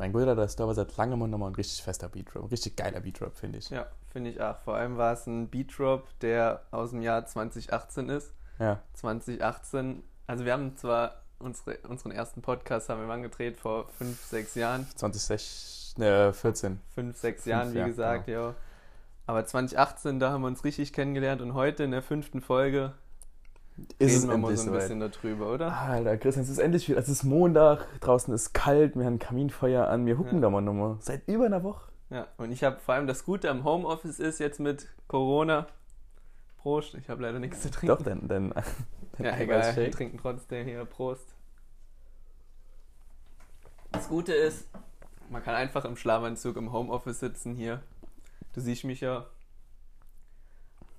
Mein Bruder, der ist da seit langem nochmal ein richtig fester Beatrop. Ein richtig geiler Beatrop, finde ich. Ja, finde ich auch. Vor allem war es ein Beatrop, der aus dem Jahr 2018 ist. Ja. 2018, also wir haben zwar unsere, unseren ersten Podcast haben wir angedreht vor fünf, sechs Jahren. 2016, äh, 14. Fünf, sechs Jahren, wie ja, gesagt, ja. Aber 2018, da haben wir uns richtig kennengelernt und heute in der fünften Folge Ist es reden wir mal so ein soweit. bisschen darüber, oder? Alter, Christian, es ist endlich wieder. Es ist Montag, draußen ist kalt, wir haben ein Kaminfeuer an, wir hucken Ja. da mal nochmal. Seit über einer Woche. Ja, und ich habe vor allem das Gute am Homeoffice ist jetzt mit Corona. Prost, ich habe leider nichts zu trinken. Doch, denn. denn, denn Ja, egal, wir trinken trotzdem hier. Prost. Das Gute ist, man kann einfach im Schlafanzug im Homeoffice sitzen hier. Du siehst mich ja.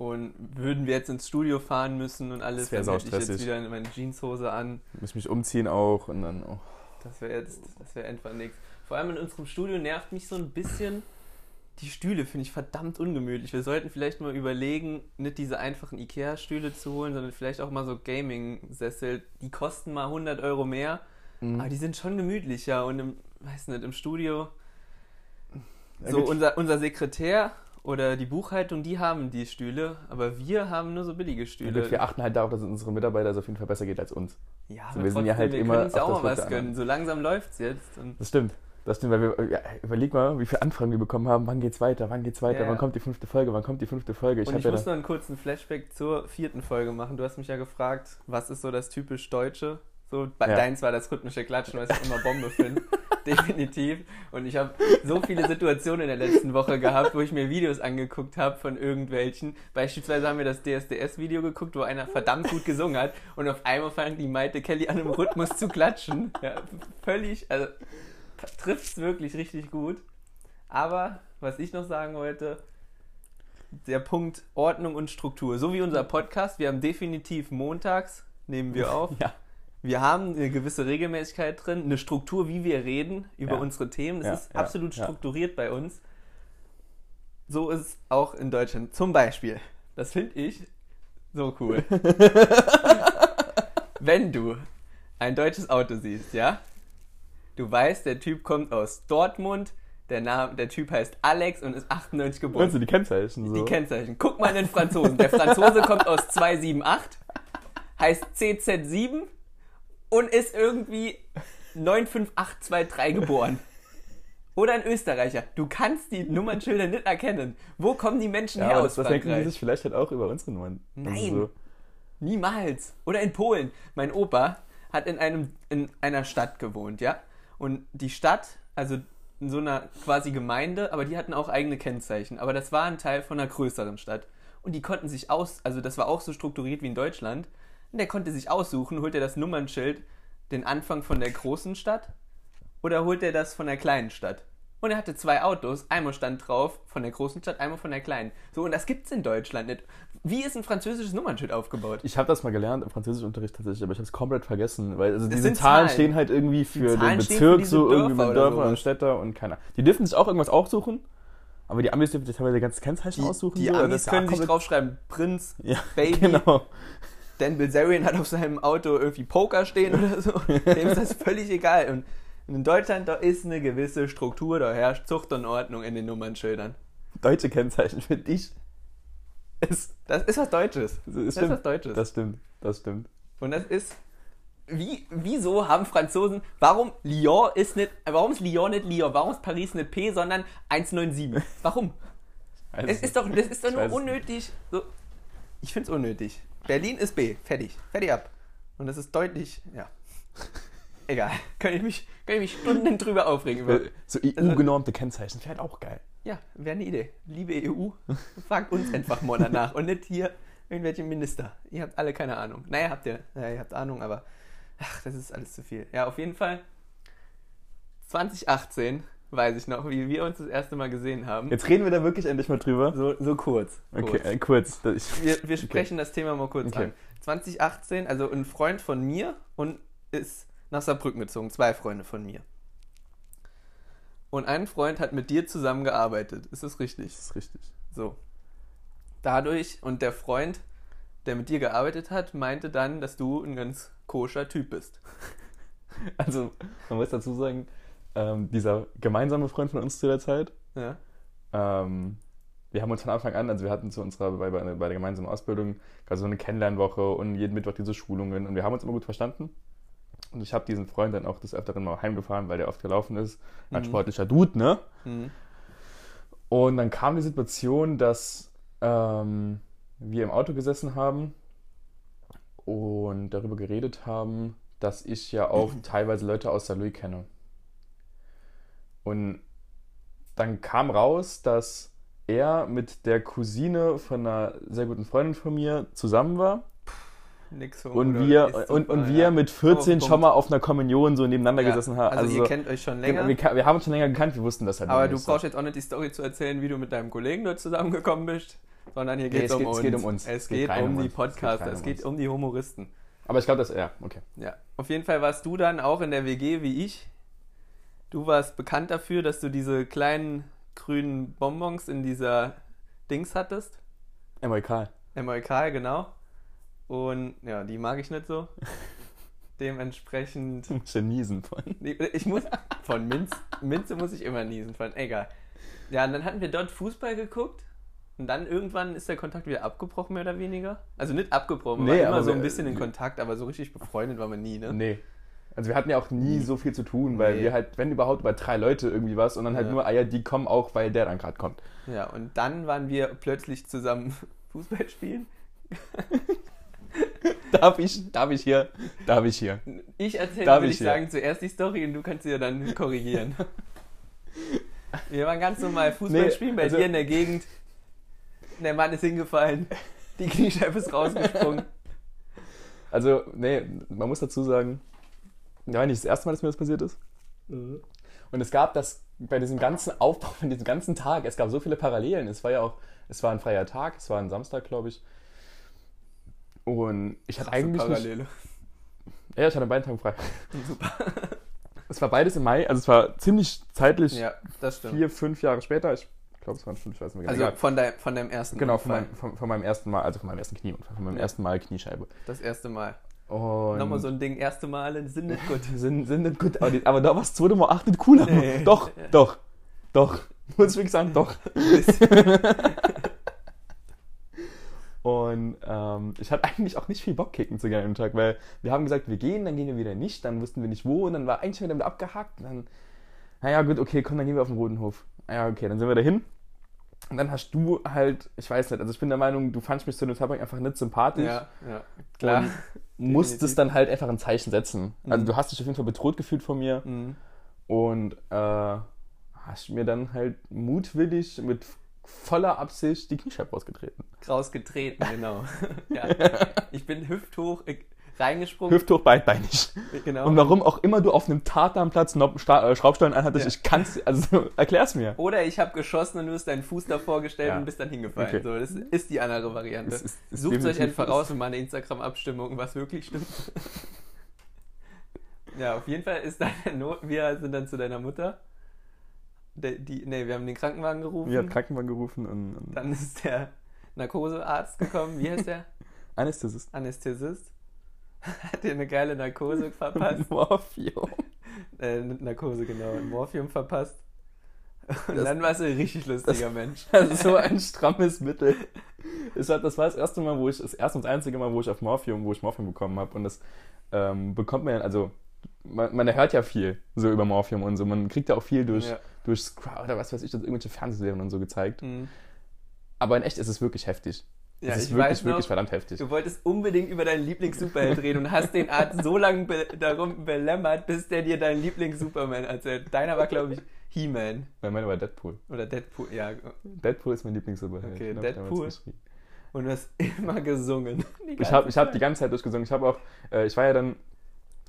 Und würden wir jetzt ins Studio fahren müssen und alles, dann hätte ich jetzt wieder meine Jeanshose an. Muss mich umziehen auch und dann. Oh. Das wäre jetzt, das wäre einfach nichts. Vor allem in unserem Studio nervt mich so ein bisschen. Die Stühle finde ich verdammt ungemütlich. Wir sollten vielleicht mal überlegen, nicht diese einfachen Ikea-Stühle zu holen, sondern vielleicht auch mal so Gaming-Sessel. Die kosten mal 100 Euro mehr, Mhm. aber die sind schon gemütlicher. Und im, weiß nicht, im Studio, so unser, unser Sekretär oder die Buchhaltung, die haben die Stühle, aber wir haben nur so billige Ja, Stühle. gut, wir achten halt darauf, dass es unseren Mitarbeitern auf jeden Fall besser geht als uns. ja, Also aber wir sind ja halt wir immer können ja auch mal was gönnen. So langsam läuft's jetzt. Und Das stimmt. Das stimmt, weil wir, ja, überleg mal, wie viele Anfragen wir bekommen haben. Wann geht's weiter? Wann geht's weiter? Ja. Wann kommt die fünfte Folge? Wann kommt die fünfte Folge? Ich und ich ja muss noch einen kurzen Flashback zur vierten Folge machen. Du hast mich ja gefragt, was ist so das typisch Deutsche? So, bei Ja. deins war das rhythmische Klatschen, was ich immer Bombe finde. Definitiv. Und ich habe so viele Situationen in der letzten Woche gehabt, wo ich mir Videos angeguckt habe von irgendwelchen. Beispielsweise haben wir das DSDS-Video geguckt, wo einer verdammt gut gesungen hat und auf einmal fängt die Maite Kelly an, im Rhythmus zu klatschen. Ja, völlig, also trifft es wirklich richtig gut. Aber was ich noch sagen wollte, der Punkt Ordnung und Struktur. So wie unser Podcast, wir haben definitiv montags, nehmen wir auf. Ja. Wir haben eine gewisse Regelmäßigkeit drin, eine Struktur, wie wir reden über Ja. unsere Themen. Es Ja, ist absolut ja. strukturiert bei uns. So ist es auch in Deutschland. Zum Beispiel, das finde ich so cool. Wenn du ein deutsches Auto siehst, ja, du weißt, der Typ kommt aus Dortmund, der, Name, der Typ heißt Alex und ist 98 geboren. Meinst du die Kennzeichen so? Die Kennzeichen. Guck mal in den Franzosen. Der Franzose kommt aus 278, heißt CZ7 und ist irgendwie 95823 geboren. Oder ein Österreicher. Du kannst die Nummernschilder nicht erkennen. Wo kommen die Menschen ja, her aus das, das denken die sich vielleicht halt auch über unsere Nummern. Nein. Also so, Niemals. Oder in Polen. Mein Opa hat in, einem, in einer Stadt gewohnt, ja. Und die Stadt, also in so einer quasi Gemeinde, aber die hatten auch eigene Kennzeichen. Aber das war ein Teil von einer größeren Stadt. Und die konnten sich aus, also das war auch so strukturiert wie in Deutschland. Und der konnte sich aussuchen, holt er das Nummernschild den Anfang von der großen Stadt oder holt er das von der kleinen Stadt? Und er hatte zwei Autos, einmal stand drauf von der großen Stadt, einmal von der kleinen. So, und das gibt's in Deutschland nicht. Wie ist ein französisches Nummernschild aufgebaut? ich habe das mal gelernt im Französischunterricht tatsächlich, aber ich habe es komplett vergessen, weil also diese Zahlen, Zahlen. stehen halt irgendwie für den Bezirk für so irgendwie Dörfer mit oder Dörfern und. Städter und keiner. Die dürfen sich auch irgendwas aussuchen, aber die Amis dürfen sich teilweise ganz Kennzeichen aussuchen. die so, Amis können sich draufschreiben, Prinz, Ja, Baby. genau. Dan Bilzerian hat auf seinem Auto irgendwie Poker stehen oder so. Dem ist das völlig egal. Und in Deutschland, da ist eine gewisse Struktur, da herrscht Zucht und Ordnung in den Nummernschildern. Deutsche Kennzeichen für dich. Ist, das ist was Deutsches. Das Das ist was Deutsches. Das stimmt, das stimmt. Und das ist. Wie, wieso haben Franzosen. Warum Lyon ist nicht. Warum ist Lyon nicht Lyon? Warum ist Paris nicht P, sondern 197? Warum? Es ist doch, das ist doch nur unnötig. So, ich finde es unnötig. Berlin ist B. Fertig. Fertig ab. Und das ist deutlich. Ja. Egal. Kann ich mich, kann ich mich Stunden drüber aufregen. Über, so Also- EU-genormte Kennzeichen wäre halt auch geil. ja, wäre eine Idee. Liebe EU, fragt uns einfach mal danach. Und nicht hier irgendwelche Minister. Ihr habt alle keine Ahnung. Naja, habt ihr. Naja, ihr habt Ahnung, aber. Ach, das ist alles zu viel. Ja, auf jeden Fall. 2018 weiß ich noch, wie wir uns das erste Mal gesehen haben. Jetzt reden wir da wirklich endlich mal drüber. So, so kurz. Okay, kurz. äh, kurz. Ich, Wir, wir sprechen das Thema mal kurz Okay. an. 2018, also ein Freund von mir und ist nach Saarbrücken gezogen. Zwei Freunde von mir. Und ein Freund hat mit dir zusammengearbeitet. Ist das richtig? das ist richtig. So. Dadurch, und der Freund, der mit dir gearbeitet hat, meinte dann, dass du ein ganz koscher Typ bist. Also, man muss dazu sagen, ähm, dieser gemeinsame Freund von uns zu der Zeit. Ja. Ähm, wir haben uns von Anfang an, also wir hatten zu unserer, bei, bei, bei der gemeinsamen Ausbildung, also so eine Kennenlernwoche und jeden Mittwoch diese Schulungen und wir haben uns immer gut verstanden. Und ich habe diesen Freund dann auch des Öfteren mal heimgefahren, weil der oft gelaufen ist. Ein Mhm. sportlicher Dude, ne? Mhm. Und dann kam die Situation, dass ähm, wir im Auto gesessen haben und darüber geredet haben, dass ich ja auch teilweise Leute aus Saarlouis kenne. Und dann kam raus, dass er mit der Cousine von einer sehr guten Freundin von mir zusammen war Nix für und wir, und, und wir ja. mit 14 Oh, schon mal auf einer Kommunion so nebeneinander Ja. gesessen haben. Also, ihr kennt euch schon länger. wir, wir haben uns schon länger gekannt, wir wussten das halt aber du nicht so. brauchst jetzt auch nicht die Story zu erzählen, wie du mit deinem Kollegen dort zusammengekommen bist, sondern hier Nee, geht es um geht- uns. es geht um uns. Es geht geht um um die uns. Es geht Podcaster, es um geht uns. um die Humoristen. Aber ich glaube, das, ja, okay. Ja. Auf jeden Fall warst du dann auch in der WG wie ich. Du warst bekannt dafür, dass du diese kleinen grünen Bonbons in dieser Dings hattest. Amerikal. MLK, genau. Und ja, die mag ich nicht so. Dementsprechend. Ich niesen von. Ich muss. Von Minz, Minze muss ich immer niesen, von egal. Ja, und dann hatten wir dort Fußball geguckt. Und dann irgendwann ist der Kontakt wieder abgebrochen, mehr oder weniger. Also nicht abgebrochen, Nee, war immer so ein bisschen in Kontakt, aber so richtig befreundet waren wir nie, ne? Nee. Also wir hatten ja auch nie so viel zu tun, weil Nee. wir halt, wenn überhaupt, über drei Leute irgendwie was und dann halt Ja. nur Eier, die kommen auch, weil der dann gerade kommt. Ja, und dann waren wir plötzlich zusammen Fußball spielen. Darf ich, darf ich hier, darf ich hier. Ich erzähle, Darf würde ich ich sagen, zuerst die Story und du kannst sie ja dann korrigieren. Wir waren ganz normal Fußball Nee, spielen bei also- dir in der Gegend. Der Mann ist hingefallen. Die Kniescheibe ist rausgesprungen. Also, nee, man muss dazu sagen, ja, nicht das erste Mal, dass mir das passiert ist. Und es gab das bei diesem ganzen Aufbau von diesem ganzen Tag, es gab so viele Parallelen. Es war ja auch, es war ein freier Tag, es war ein Samstag, glaube ich. Und ich hatte eigentlich nicht, Parallele. ja, ich hatte an beiden Tagen frei. Super. Es war beides im Mai, also es war ziemlich zeitlich Ja, das stimmt. vier, fünf Jahre später. Ich glaube, es waren fünf, ich weiß nicht mehr Also genau. von, dein, von deinem ersten genau, von meinem, von, von meinem ersten Mal, also von meinem ersten Knieunfall, von meinem Ja. ersten Mal Kniescheibe. Das erste Mal. Und Nochmal so ein Ding, erste Male sind nicht gut. sind, sind nicht gut, aber, die, aber da war das zweite Mal acht nicht cooler. Nee. Doch, doch, doch. Muss ich wirklich sagen, doch. Und ähm, ich hatte eigentlich auch nicht viel Bock, kicken zu gehen dem Tag, weil wir haben gesagt, wir gehen, dann gehen wir wieder nicht, dann wussten wir nicht wo und dann war eigentlich wieder abgehakt und dann, naja, gut, okay, komm, dann gehen wir auf den Roten Hof. Naja, okay, dann sind wir dahin. Und dann hast du halt, ich weiß nicht, also ich bin der Meinung, du fandst mich zu dem Zeitpunkt einfach nicht sympathisch. ja, ja, klar. Und musstest dann halt einfach ein Zeichen setzen. Also Mhm. du hast dich auf jeden Fall bedroht gefühlt von mir Mhm. und äh, hast mir dann halt mutwillig mit voller Absicht die Kniescheibe ausgetreten. Rausgetreten, genau. ja. Ich bin hüfthoch reingesprungen. Hüfthoch, beidbeinig. genau. Und warum auch immer du auf einem Tatanplatz äh, Schraubstollen anhattest, Ja. ich kann's, also erklär's mir. Oder ich habe geschossen und du hast deinen Fuß davor gestellt Ja. und bist dann hingefallen. Okay. So, das ist die andere Variante. Es ist- es Sucht euch einfach raus und mal eine Instagram-Abstimmung, was wirklich stimmt. ja, auf jeden Fall ist deine Not. Wir sind dann zu deiner Mutter. Der, die, nee, wir haben den Krankenwagen gerufen. Wir haben Krankenwagen gerufen und, und Dann ist der Narkosearzt gekommen. Wie heißt der? Anästhesist. Anästhesist. Hat dir eine geile Narkose verpasst. Morphium. äh, Narkose, genau. Morphium verpasst. Und Das- dann warst du ein richtig lustiger Mensch. Also so ein strammes Mittel. Das war, das war das erste Mal, wo ich, das erste und das einzige Mal, wo ich auf Morphium, wo ich Morphium bekommen habe. Und das ähm, bekommt man ja, also man, man hört ja viel so über Morphium und so. Man kriegt ja auch viel durch, Ja. durch Scrub oder was weiß ich, das irgendwelche Fernsehserien und so gezeigt. Mhm. Aber in echt ist es wirklich heftig. Ja, es ist ich wirklich, weiß noch, wirklich verdammt heftig. Du wolltest unbedingt über deinen Lieblings-Superheld reden und hast den Arzt so lange be darum belämmert, bis der dir deinen Lieblings-Superman erzählt. Deiner war, glaube ich, He-Man Weil meine war Deadpool. oder Deadpool. Ja, Deadpool ist mein Lieblings-Superheld. Okay, damals Deadpool. und du hast immer gesungen. Ich habe ich hab die ganze Zeit durchgesungen. Ich habe auch, äh, ich war ja dann,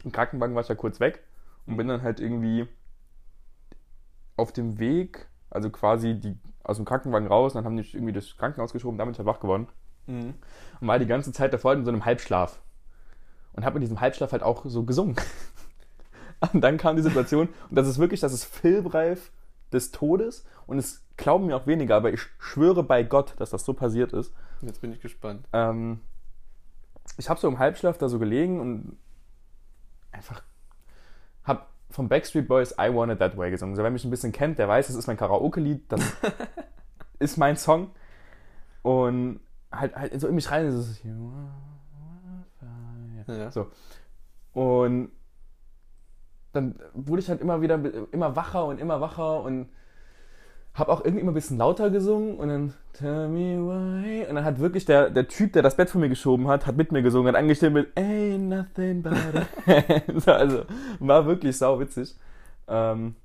im Krankenwagen war ich ja kurz weg und bin dann halt irgendwie auf dem Weg, also quasi die aus dem Krankenwagen raus, und dann haben die mich irgendwie durchs Krankenhaus geschoben, damit bin ich halt wach geworden. Mhm. Und war die ganze Zeit davor in so einem Halbschlaf. Und habe in diesem Halbschlaf halt auch so gesungen. Und dann kam die Situation, und das ist wirklich, das ist filmreif des Todes. Und es glauben mir auch weniger, aber ich schwöre bei Gott, dass das so passiert ist. Jetzt bin ich gespannt. Ähm, ich habe so im Halbschlaf da so gelegen und einfach habe vom Backstreet Boys I Want It That Way gesungen. So, wer mich ein bisschen kennt, der weiß, das ist mein Karaoke-Lied. Das ist mein Song. Und halt, halt so in mich rein ist es. Ja. So. Und dann wurde ich halt immer wieder immer wacher und immer wacher und habe auch irgendwie immer ein bisschen lauter gesungen und dann Tell me why und dann hat wirklich der, der Typ, der das Bett von mir geschoben hat, hat mit mir gesungen, hat angestellt mit Ain't nothing but a so, Also war wirklich sau witzig. Ähm,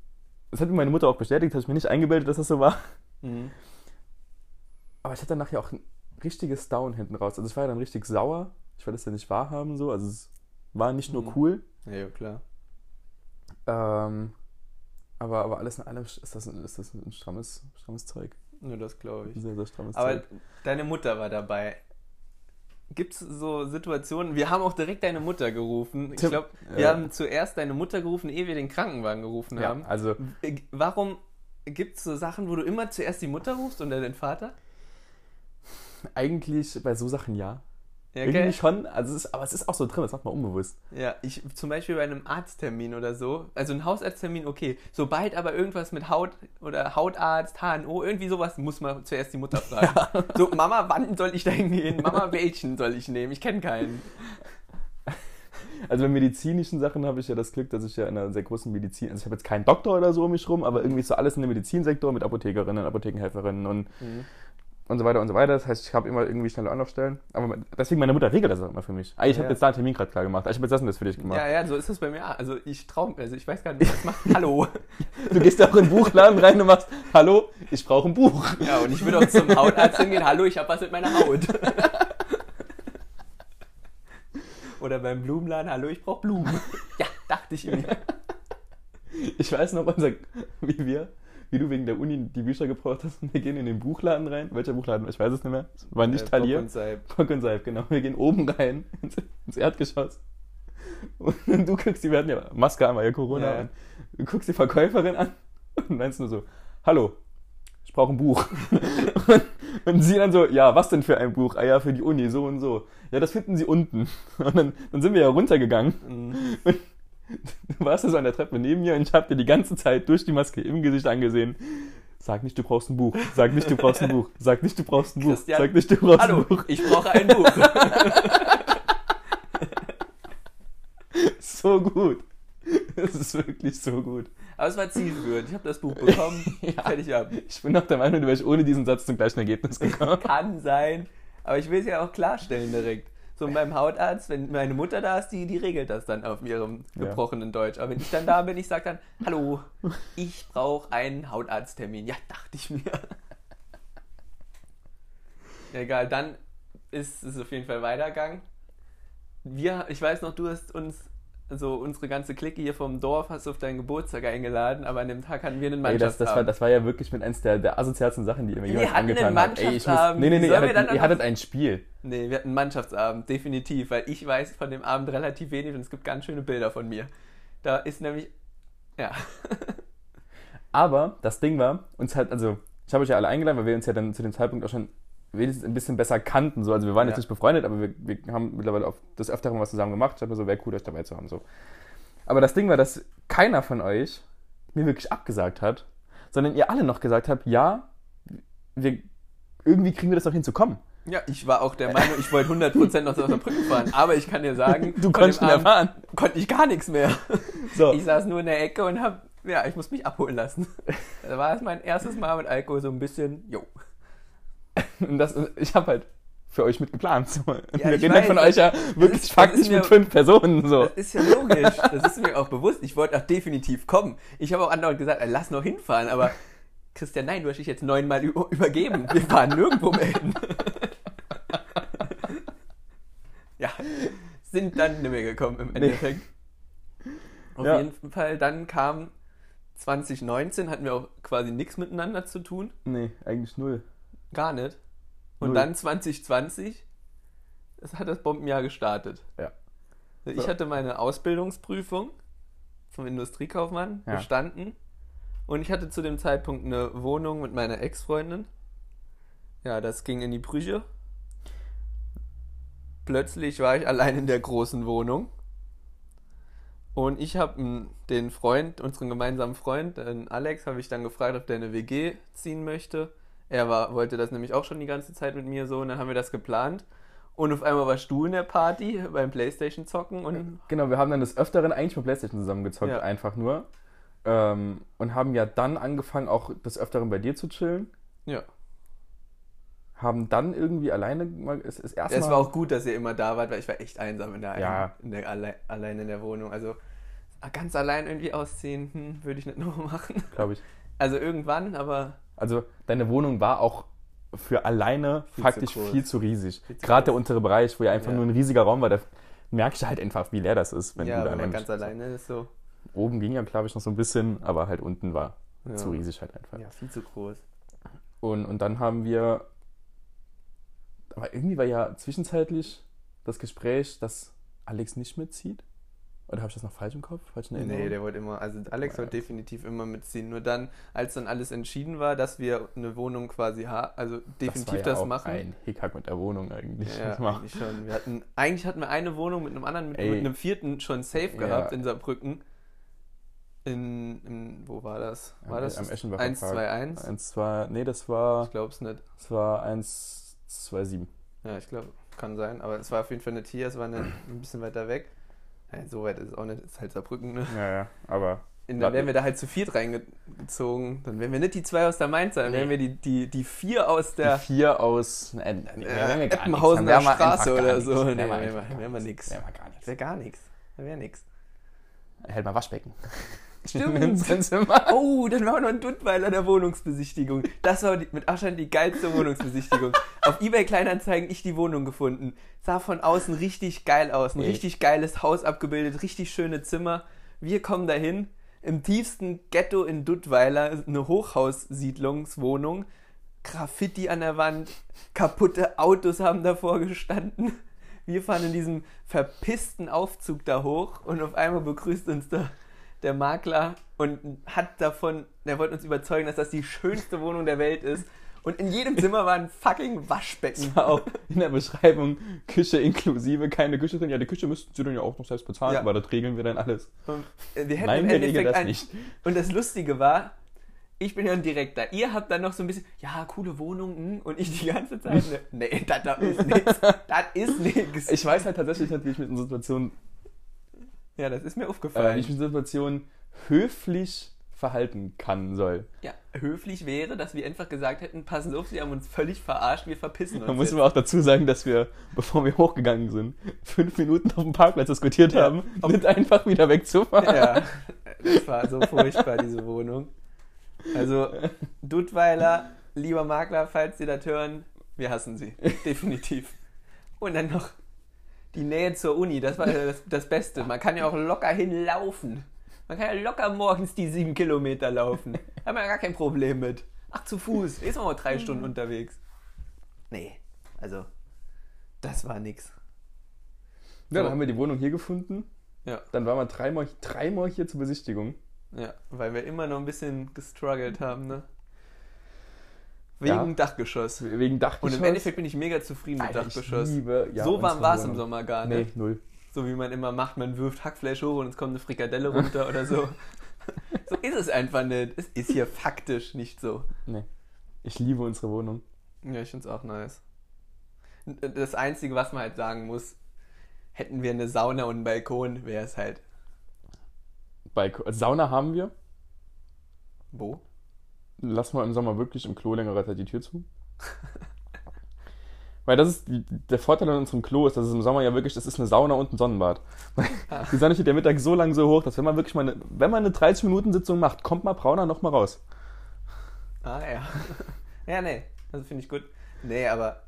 das hat mir meine Mutter auch bestätigt, habe ich mir nicht eingebildet, dass das so war. Mhm. Aber ich hatte dann nachher auch richtiges Down hinten raus. Also ich war ja dann richtig sauer. Ich wollte das ja nicht wahrhaben so. Also es war nicht nur Mhm. cool, Ja, ja, klar. ähm, aber, aber alles in allem ist das, ein- ist das ein strammes, strammes Zeug. Nur das glaube ich. sehr, sehr strammes Aber Zeug. deine Mutter war dabei. Gibt es so Situationen? Wir haben auch direkt deine Mutter gerufen. Ich glaube, wir Ja. haben zuerst deine Mutter gerufen, ehe wir den Krankenwagen gerufen Ja, haben. also Äh, Warum gibt es so Sachen, wo du immer zuerst die Mutter rufst und dann den Vater? Eigentlich bei so Sachen ja. Ja, Irgendwie schon, also es ist, aber es ist auch so drin, das macht man unbewusst. Ja, ich zum Beispiel bei einem Arzttermin oder so, also ein Hausarzttermin, okay. Sobald aber irgendwas mit Haut oder Hautarzt, HNO, irgendwie sowas, muss man zuerst die Mutter fragen. So, Mama, wann soll ich da hingehen? Mama, welchen soll ich nehmen? Ich kenne keinen. Also bei medizinischen Sachen habe ich ja das Glück, dass ich ja in einer sehr großen Medizin, also ich habe jetzt keinen Doktor oder so um mich rum, aber irgendwie so alles in dem Medizinsektor mit Apothekerinnen, Apothekenhelferinnen und, und so weiter und so weiter. Das heißt, ich habe immer irgendwie schnelle Anlaufstellen. Aber deswegen meine Mutter regelt das auch immer für mich. Ah, ich habe Ja. jetzt da einen Termin gerade klar gemacht. Ah, Ich habe jetzt das und das für dich gemacht. Ja, ja, so ist es bei mir. Also ich traum, also ich weiß gar nicht, was macht. Hallo. Du gehst auch in den Buchladen rein und machst, hallo, ich brauche ein Buch. Ja, und ich würde auch zum Hautarzt hingehen. Hallo, ich habe was mit meiner Haut. Oder beim Blumenladen. Hallo, ich brauche Blumen. Ja, dachte ich mir. Ich weiß noch, unser, wie wir, wie du wegen der Uni die Bücher gebraucht hast und wir gehen in den Buchladen rein. Welcher Buchladen? Ich weiß es nicht mehr. Es war nicht Äh, Talier. Bock und Seib. Bock und Seif, genau. Wir gehen oben rein ins, ins Erdgeschoss. Und du guckst die, wir hatten ja Maske an, weil ja Corona. Ja. Und du guckst die Verkäuferin an und meinst nur so, hallo, ich brauche ein Buch. und, und sie dann so, ja, was denn für ein Buch? Ah ja, für die Uni, so und so. Ja, das finden sie unten. Und dann, dann sind wir ja runtergegangen. Mhm. Und du warst so an der Treppe neben mir und ich habe dir die ganze Zeit durch die Maske im Gesicht angesehen. Sag nicht, du brauchst ein Buch. Sag nicht, du brauchst ein Buch. Sag nicht, du brauchst ein Buch. Christian, Sag nicht, du brauchst Hallo, ein Buch. ich brauche ein Buch. So gut. Es ist wirklich so gut. Aber es war zielführend. Ich habe das Buch bekommen. Fertig ab. Ich bin noch der Meinung, du wärst ohne diesen Satz zum gleichen Ergebnis gekommen. Kann sein. Aber ich will es ja auch klarstellen direkt. So beim Hautarzt, wenn meine Mutter da ist, die, die regelt das dann auf ihrem Ja. gebrochenen Deutsch. Aber wenn ich dann da bin, ich sage dann, hallo, ich brauche einen Hautarzttermin. Ja, dachte ich mir. Ja, egal, dann ist es auf jeden Fall weitergegangen. Wir, ich weiß noch, du hast uns, also unsere ganze Clique hier vom Dorf, hast du auf deinen Geburtstag eingeladen, aber an dem Tag hatten wir einen Ey, das, das, war, Mannschaftsabend. das war ja wirklich mit eins der, der asozialsten Sachen, die ihr mir Wir jemals hatten angetan einen habt. Ey, ich muss, Mannschaftsabend. nee, nee, nee, ihr hattet, ihr hattet ein Spiel. Nee, wir hatten einen Mannschaftsabend, definitiv, weil ich weiß von dem Abend relativ wenig und es gibt ganz schöne Bilder von mir. Da ist nämlich, ja, Aber das Ding war, uns halt, also, ich habe euch ja alle eingeladen, weil wir uns ja dann zu dem Zeitpunkt auch schon wenigstens ein bisschen besser kannten. So. Also wir waren Ja. jetzt nicht befreundet, aber wir, wir haben mittlerweile auf das Öfteren was zusammen gemacht. Ich habe mir so, wäre cool, euch dabei zu haben. So. Aber das Ding war, dass keiner von euch mir wirklich abgesagt hat, sondern ihr alle noch gesagt habt, ja, wir, irgendwie kriegen wir das doch hin zu kommen. ja, ich war auch der Meinung, ich wollte 100% noch aus der Brücke fahren, aber ich kann dir sagen, Du konntest nicht erfahren. konnte ich gar nichts mehr. So. Ich saß nur in der Ecke und hab, ja, ich muss mich abholen lassen. Da war es mein erstes Mal mit Alkohol so ein bisschen, jo. Und das, ich habe halt für euch mitgeplant. So. Ja, wir reden halt weiß, von euch ja wirklich ist- faktisch mir- mit fünf Personen. So. Das ist ja logisch. Das ist mir auch bewusst. Ich wollte auch definitiv kommen. Ich habe auch andauernd gesagt, ey, lass noch hinfahren, aber Christian, nein, du hast dich jetzt neunmal übergeben. Wir fahren nirgendwo mehr hin. ja, sind dann nicht mehr gekommen im Endeffekt. Auf Ja. jeden Fall, dann kam 2019, hatten wir auch quasi nichts miteinander zu tun. Nee, eigentlich null. Gar nicht. Und Null. dann 2020, das hat das Bombenjahr gestartet. Ja. Ich So. hatte meine Ausbildungsprüfung zum Industriekaufmann Ja. bestanden. Und ich hatte zu dem Zeitpunkt eine Wohnung mit meiner Ex-Freundin. Ja, das ging in die Brüche. Plötzlich war ich allein in der großen Wohnung. Und ich habe den Freund, unseren gemeinsamen Freund, den Alex, habe ich dann gefragt, ob der eine WG ziehen möchte. Er war, wollte das nämlich auch schon die ganze Zeit mit mir so und dann haben wir das geplant. Und auf einmal warst du in der Party beim Playstation zocken und Genau, wir haben dann des Öfteren eigentlich mit Playstation zusammengezockt, Ja. einfach nur. Ähm, und haben ja dann angefangen, auch des Öfteren bei dir zu chillen. ja. Haben dann irgendwie alleine mal das, das erste Es Mal. war auch gut, dass ihr immer da wart, weil ich war echt einsam in der, Ja. in der alle, allein in der Wohnung. Also ganz allein irgendwie ausziehen, hm, würde ich nicht noch machen. glaube ich. Also irgendwann, aber Also deine Wohnung war auch für alleine Viel faktisch zu viel zu riesig. Viel zu Gerade der untere Bereich, wo ja einfach Ja. nur ein riesiger Raum war, da merkst du halt einfach, wie leer das ist, wenn ja, du da wenn man alleine ganz alleine ist, so. Oben ging ja, glaube ich, noch so ein bisschen, aber halt unten war Ja. zu riesig halt einfach. Ja, viel zu groß. Und, und dann haben wir. Aber irgendwie war ja zwischenzeitlich das Gespräch, dass Alex nicht mitzieht. Oder habe ich das noch falsch im Kopf? Falsch in? Nee, der wollte immer, also Alex Ja. wollte definitiv immer mitziehen. Nur dann, als dann alles entschieden war, dass wir eine Wohnung quasi haben, also definitiv war ja das auch machen. Ein Hickhack mit der Wohnung eigentlich. Ja, Das eigentlich schon. Wir hatten, eigentlich hatten wir eine Wohnung mit einem anderen, mit, mit einem vierten schon safe Ja. gehabt in Saarbrücken. In, in, wo war das? War Am- das am Eschenbacher 1, Park. 2, 1? Eins, zwei, nee, das war, Ich glaube es nicht. das war 1, 2, 7. Ja, ich glaube, kann sein. Aber es war auf jeden Fall nicht hier, es war eine, ein bisschen weiter weg. Ja, so weit ist es auch nicht, ist halt Saarbrücken, ne? Ja, ja, aber. Und dann wären wir da halt zu viert reingezogen. Dann wären wir nicht die zwei aus der Mainz, dann wären wir die, die, die vier aus Die der vier aus äh, nee, nee, äh, wären wir gar Eppenhausener Straße oder so. Nee, Wären wir nix. Wären wir gar nichts. Wäre gar nichts. Wäre nix. Hält mal Waschbecken. Stimmt. Oh, dann war noch ein Duttweiler der Wohnungsbesichtigung. Das war die, mit Abstand die geilste Wohnungsbesichtigung. Auf eBay Kleinanzeigen ich die Wohnung gefunden. Sah von außen richtig geil aus. Ein Ey. richtig geiles Haus abgebildet, richtig schöne Zimmer. Wir kommen dahin. Im tiefsten Ghetto in Duttweiler eine Hochhaussiedlungswohnung. Graffiti an der Wand, kaputte Autos haben davor gestanden. Wir fahren in diesem verpissten Aufzug da hoch und auf einmal begrüßt uns da der Makler und hat davon, der wollte uns überzeugen, dass das die schönste Wohnung der Welt ist. Und in jedem Zimmer war ein fucking Waschbecken. war auch in der Beschreibung Küche inklusive, keine Küche drin. Ja, die Küche müssten sie dann ja auch noch selbst bezahlen, Ja. aber das regeln wir dann alles. Und wir hätten Nein, im Endeffekt das ein, nicht. Und das Lustige war, ich bin ja ein Direktor. Ihr habt dann noch so ein bisschen, ja, coole Wohnung, hm, und ich die ganze Zeit, ne, nee, das da ist nichts. Das ist nichts. Ich weiß halt tatsächlich nicht, wie ich mit einer Situation, Ja, das ist mir äh, aufgefallen. wie ich mit einer Situation höflich verhalten kann soll. ja, höflich wäre, dass wir einfach gesagt hätten, passen Sie auf, Sie haben uns völlig verarscht, wir verpissen uns. Da muss jetzt. man auch dazu sagen, dass wir, bevor wir hochgegangen sind, fünf Minuten auf dem Parkplatz diskutiert Ja. haben, nicht einfach wieder wegzufahren. Ja, das war so furchtbar, diese Wohnung. Also, Duttweiler, lieber Makler, falls Sie das hören, wir hassen Sie. Definitiv. Und dann noch die Nähe zur Uni, das war das, das Beste. Man kann ja auch locker hinlaufen. Man kann ja locker morgens die sieben Kilometer laufen. Da haben wir ja gar kein Problem mit. Ach, zu Fuß. Ist man mal drei Stunden unterwegs. Nee, also, das war nix. Ja, dann haben wir die Wohnung hier gefunden. Ja. Dann waren wir dreimal, dreimal hier zur Besichtigung. Ja, weil wir immer noch ein bisschen gestruggelt haben, ne? Wegen Ja. Dachgeschoss. Wegen Dachgeschoss. Und im Endeffekt bin ich mega zufrieden mit Alter, ich Dachgeschoss. liebe, ja, so warm war es im. Sommer gar Nee, nicht. null. So wie man immer macht, man wirft Hackfleisch hoch und es kommt eine Frikadelle runter oder so. So ist es einfach nicht. Es ist hier faktisch nicht so. Nee. Ich liebe unsere Wohnung. Ja, ich finde es auch nice. Das Einzige, was man halt sagen muss, hätten wir eine Sauna und einen Balkon, wäre es halt. Balko also Sauna haben wir. Wo? Lass mal im Sommer wirklich im Klo längere Zeit die Tür zu. Weil das ist die, der Vorteil an unserem Klo ist, dass es im Sommer ja wirklich, das ist eine Sauna und ein Sonnenbad. Die Sonne steht ja Mittag so lang so hoch, dass wenn man wirklich mal eine, wenn man eine 30 Minuten Sitzung macht, kommt mal brauner noch mal raus. Ah ja. ja, nee. Also finde ich gut. Nee, aber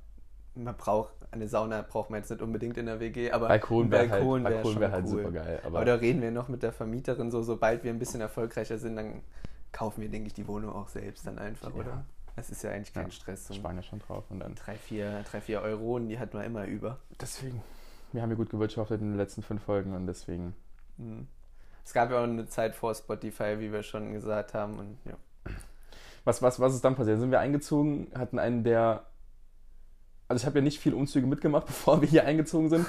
man braucht, eine Sauna braucht man jetzt nicht unbedingt in der WG, aber Balkon wäre halt, Balkon wär Balkon wär halt cool. super geil. Aber, Aber, da reden wir noch mit der Vermieterin so, sobald wir ein bisschen erfolgreicher sind, dann kaufen wir, denke ich, die Wohnung auch selbst dann einfach, Ja. oder? Das ist ja eigentlich kein Ja, Stress. So ja schon drauf. Und dann. drei, vier, drei, vier Euronen, die hat man immer über. Deswegen, wir haben ja gut gewirtschaftet in den letzten fünf Folgen und deswegen. Mhm. Es gab ja auch eine Zeit vor Spotify, wie wir schon gesagt haben. Und ja. Was, was, was ist dann passiert? Sind wir eingezogen, hatten einen der. Also ich habe ja nicht viel Umzüge mitgemacht, bevor wir hier eingezogen sind.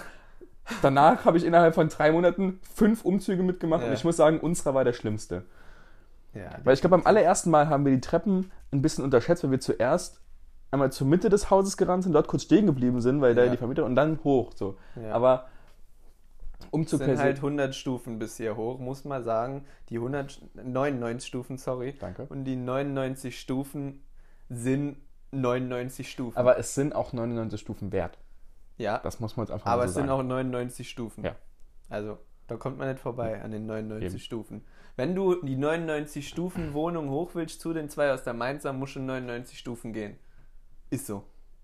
Danach habe ich innerhalb von drei Monaten fünf Umzüge mitgemacht Ja. und ich muss sagen, unserer war der schlimmste. Ja, Weil ich glaube, beim allerersten Mal haben wir die Treppen ein bisschen unterschätzt, weil wir zuerst einmal zur Mitte des Hauses gerannt sind, dort kurz stehen geblieben sind, weil da Ja. die Vermieter und dann hoch. So. Ja. Aber Es Umzug per sind halt 100 Stufen bis hier hoch, muss man sagen. Die 100, 99 Stufen, sorry. Danke. Und die 99 Stufen sind 99 Stufen. Aber es sind auch 99 Stufen wert. ja, Das muss man jetzt einfach aber mal es so sind sagen. auch 99 Stufen. Ja. Also, da kommt man nicht vorbei an den 99 Eben. Stufen. Wenn du die 99 Stufen Wohnung hoch willst zu den zwei aus der Mainzer, musst du 99 Stufen gehen. Ist so.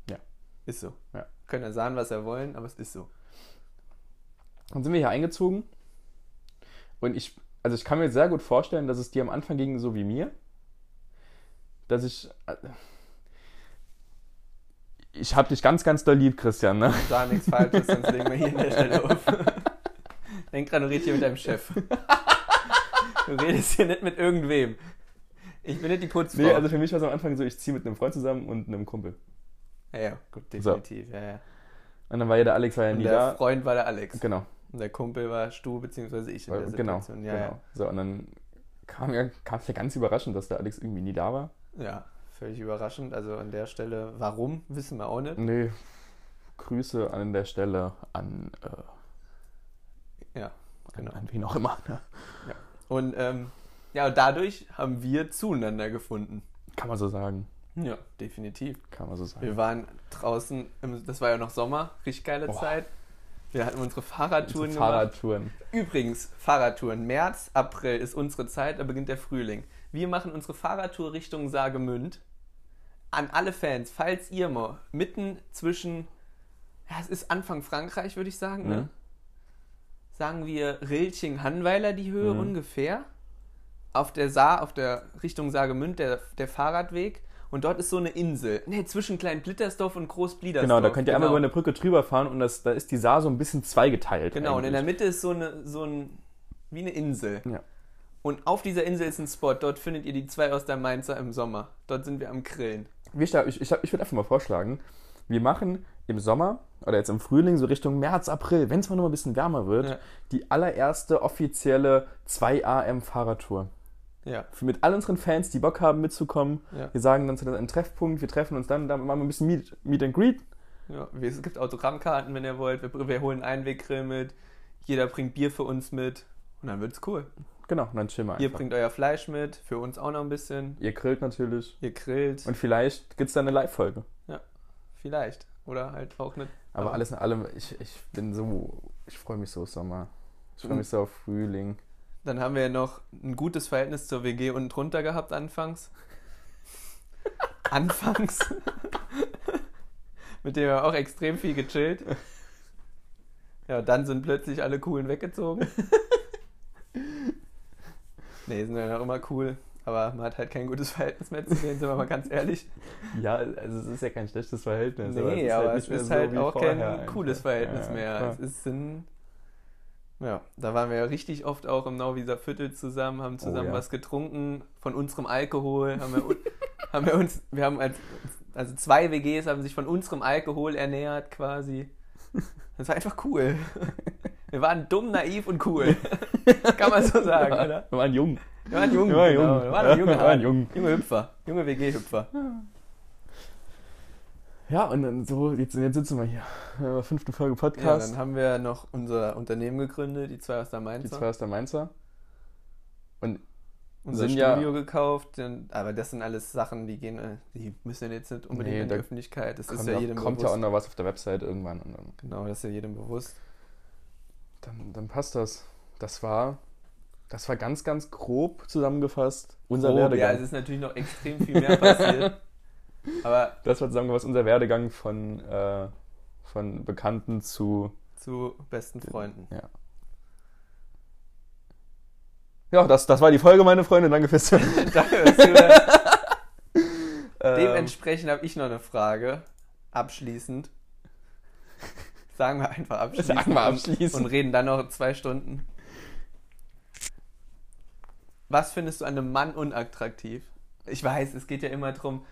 Ja. Ist so. Ja. Können ja sagen, was er wollen, aber es ist so. Dann sind wir hier eingezogen. Und ich, also ich kann mir sehr gut vorstellen, dass es dir am Anfang ging so wie mir. Dass ich. äh, Ich hab dich ganz, ganz doll lieb, Christian, ne? Sag nichts Falsches, sonst legen wir hier an der Stelle auf. Denk dran, du redest hier mit deinem Chef. Du redest hier nicht mit irgendwem. Ich bin nicht die Putzfrau. Nee, also für mich war es am Anfang so, ich ziehe mit einem Freund zusammen und einem Kumpel. ja, ja, gut, definitiv. Ja, ja. Und dann war ja der Alex war ja Und nie der da. Freund war der Alex. Genau, Und der Kumpel war Stu, beziehungsweise ich in der genau, Situation. Ja, genau. So, und dann kam ja, kam es ja ganz überraschend, dass der Alex irgendwie nie da war. ja. ja, völlig überraschend. Also an der Stelle, warum, wissen wir auch nicht. Nee, Grüße an der Stelle an, äh, Ja, genau. an, wen auch immer. Ne? Und ähm, ja, und dadurch haben wir zueinander gefunden. Kann man so sagen. Ja, definitiv. Kann man so sagen. Wir waren draußen, im, das war ja noch Sommer, richtig geile Boah. Zeit. Wir hatten unsere Fahrradtouren Unsere gemacht. Fahrradtouren. Übrigens, Fahrradtouren. März, April ist unsere Zeit, da beginnt der Frühling. Wir machen unsere Fahrradtour Richtung Sagemünd. An alle Fans, falls ihr mal mitten zwischen, ja, es ist Anfang Frankreich, würde ich sagen, ne? Mhm. Sagen wir Rilching-Hannweiler die Höhe Mhm. ungefähr. Auf der Saar, auf der Richtung Sagemünd, der, der Fahrradweg. Und dort ist so eine Insel. Ne, zwischen Klein-Blittersdorf und Groß-Bliedersdorf. Genau, da könnt ihr einmal über eine Brücke drüber fahren und das, da ist die Saar so ein bisschen zweigeteilt. Genau, und in der eigentlich. Mitte ist so eine, so ein, wie eine Insel. Ja. Und auf dieser Insel ist ein Spot, dort findet ihr die zwei aus der Mainzer im Sommer. Dort sind wir am Grillen. Ich, ich, ich, ich würde einfach mal vorschlagen, wir machen im Sommer oder jetzt im Frühling, so Richtung März, April, wenn es mal noch ein bisschen wärmer wird, Ja. die allererste offizielle 2AM-Fahrradtour. Ja. Mit all unseren Fans, die Bock haben mitzukommen. Ja. Wir sagen dann zu einem Treffpunkt, wir treffen uns dann, da machen wir ein bisschen Meet, Meet and Greet. ja. Es gibt Autogrammkarten, wenn ihr wollt. Wir, wir holen einen Einweggrill mit. Jeder bringt Bier für uns mit. Und dann wird's cool. Genau, dann chillen wir Ihr einfach. bringt euer Fleisch mit, für uns auch noch ein bisschen. Ihr grillt natürlich. Ihr grillt. Und vielleicht gibt es dann eine Live-Folge. Vielleicht. Oder halt auch nicht. Aber alles in allem, ich, ich bin so, ich freue mich so auf Sommer. Ich freue Mhm. mich so auf Frühling. Dann haben wir ja noch ein gutes Verhältnis zur WG unten drunter gehabt anfangs. anfangs. Mit dem wir auch extrem viel gechillt. Ja, dann sind plötzlich alle coolen weggezogen. nee, sind ja noch immer cool. Aber man hat halt kein gutes Verhältnis mehr zu denen, sind wir mal ganz ehrlich. Ja, also es ist ja kein schlechtes Verhältnis. Nee, aber es nicht mehr ist so halt auch kein cooles Verhältnis Ja, mehr. klar. Es ist sind, ja, da waren wir ja richtig oft auch im Nauwieser Viertel zusammen, haben zusammen Oh ja. was getrunken von unserem Alkohol, haben wir, haben wir uns, wir haben als, also zwei WGs haben sich von unserem Alkohol ernährt quasi. Das war einfach cool. Wir waren dumm, naiv und cool. Kann man so sagen, oder? Wir waren jung. Wir waren jung. Wir waren genau. jung. Wir waren junge, Wir waren jung. junge Hüpfer. Junge WG-Hüpfer. Ja, und dann so, jetzt, jetzt sitzen wir hier. In der fünften Folge Ja, Podcast. dann haben wir noch unser Unternehmen gegründet, die zwei aus der die Mainzer. zwei aus der Mainzer. Und unser sind ja- Studio gekauft. denn- Aber das sind alles Sachen, die gehen, äh, die müssen ja jetzt nicht unbedingt Nee, in die Öffentlichkeit. Das ist kommt, ja ja, jedem kommt ja bewusst. auch noch was auf der Website irgendwann. Und dann, genau, das ist ja jedem bewusst. dann, dann passt das. Das war, das war ganz, ganz grob zusammengefasst unser Grob, Werdegang. ja, es ist natürlich noch extrem viel mehr passiert. Aber das war zusammengefasst unser Werdegang von, äh, von Bekannten zu. zu besten Freunden. Ja. Ja, das, das war die Folge, meine Freunde. Danke fürs Zuhören. Danke fürs Zuhören. Ähm, Dementsprechend habe ich noch eine Frage. Abschließend. Sagen wir einfach abschließend. Sagen wir abschließend. Und reden dann noch zwei Stunden. Was findest du an einem Mann unattraktiv? Ich weiß, es geht ja immer darum,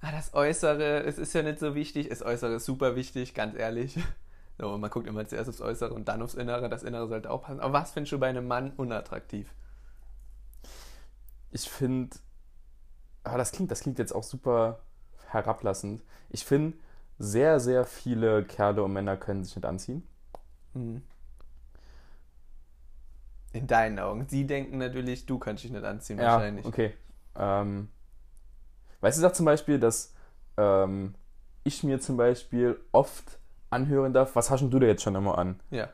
ah, das Äußere, es ist ja nicht so wichtig. Das Äußere ist super wichtig, ganz ehrlich. So, man guckt immer zuerst aufs Äußere und dann aufs Innere. Das Innere sollte auch passen. Aber was findest du bei einem Mann unattraktiv? Ich finde, ah, das klingt, das klingt jetzt auch super herablassend. Ich finde, sehr, sehr viele Kerle und Männer können sich nicht anziehen. Hm. In deinen Augen. Sie denken natürlich, du kannst dich nicht anziehen, Ja, wahrscheinlich. okay. Ähm, weißt du, sag zum Beispiel, dass ähm, ich mir zum Beispiel oft anhören darf, was hast denn du da jetzt schon immer an? Ja.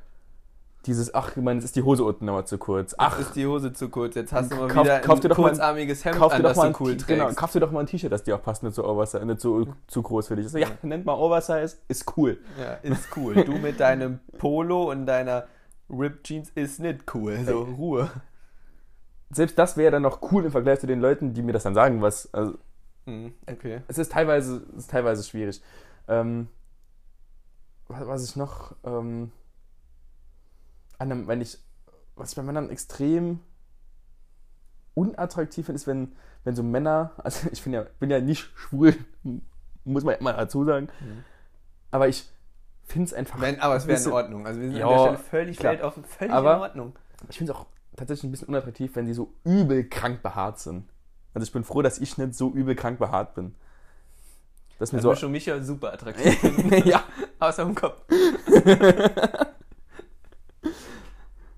Dieses, ach, ich meine, jetzt ist die Hose unten nochmal zu kurz. Ach, Ach, ist die Hose zu kurz. Jetzt hast du mal Kauf- wieder kauf ein kurzarmiges Hemd kauf an, das du cool T- trägst. genau, kauf dir doch mal ein T-Shirt, das dir auch passt, nicht so oversize, nicht so zu groß für dich. Ich so, ja, nennt mal Oversize, ist cool. Ja, ist cool. Du mit deinem Polo und deiner Ripped Jeans ist nicht cool. So, Ruhe. Selbst das wäre dann noch cool im Vergleich zu den Leuten, die mir das dann sagen, was, also, Hm, okay. es ist teilweise, es ist teilweise schwierig. Ähm, was, ich noch, ähm, an einem, wenn ich, was ich bei Männern extrem unattraktiv finde, ist, wenn, wenn so Männer, also ich bin ja, bin ja nicht schwul, muss man immer dazu sagen, Mhm. aber ich finde es einfach, Wenn, aber es wäre in Ordnung. Also wir sind Ja, an der Stelle völlig klar. weltoffen, völlig Aber- in Ordnung. ich finde es auch tatsächlich ein bisschen unattraktiv, wenn die so übel krank behaart sind. Also ich bin froh, dass ich nicht so übel krank behaart bin. Das ist mir Also so, schon mich ja super attraktiv. ja, Außer im Kopf.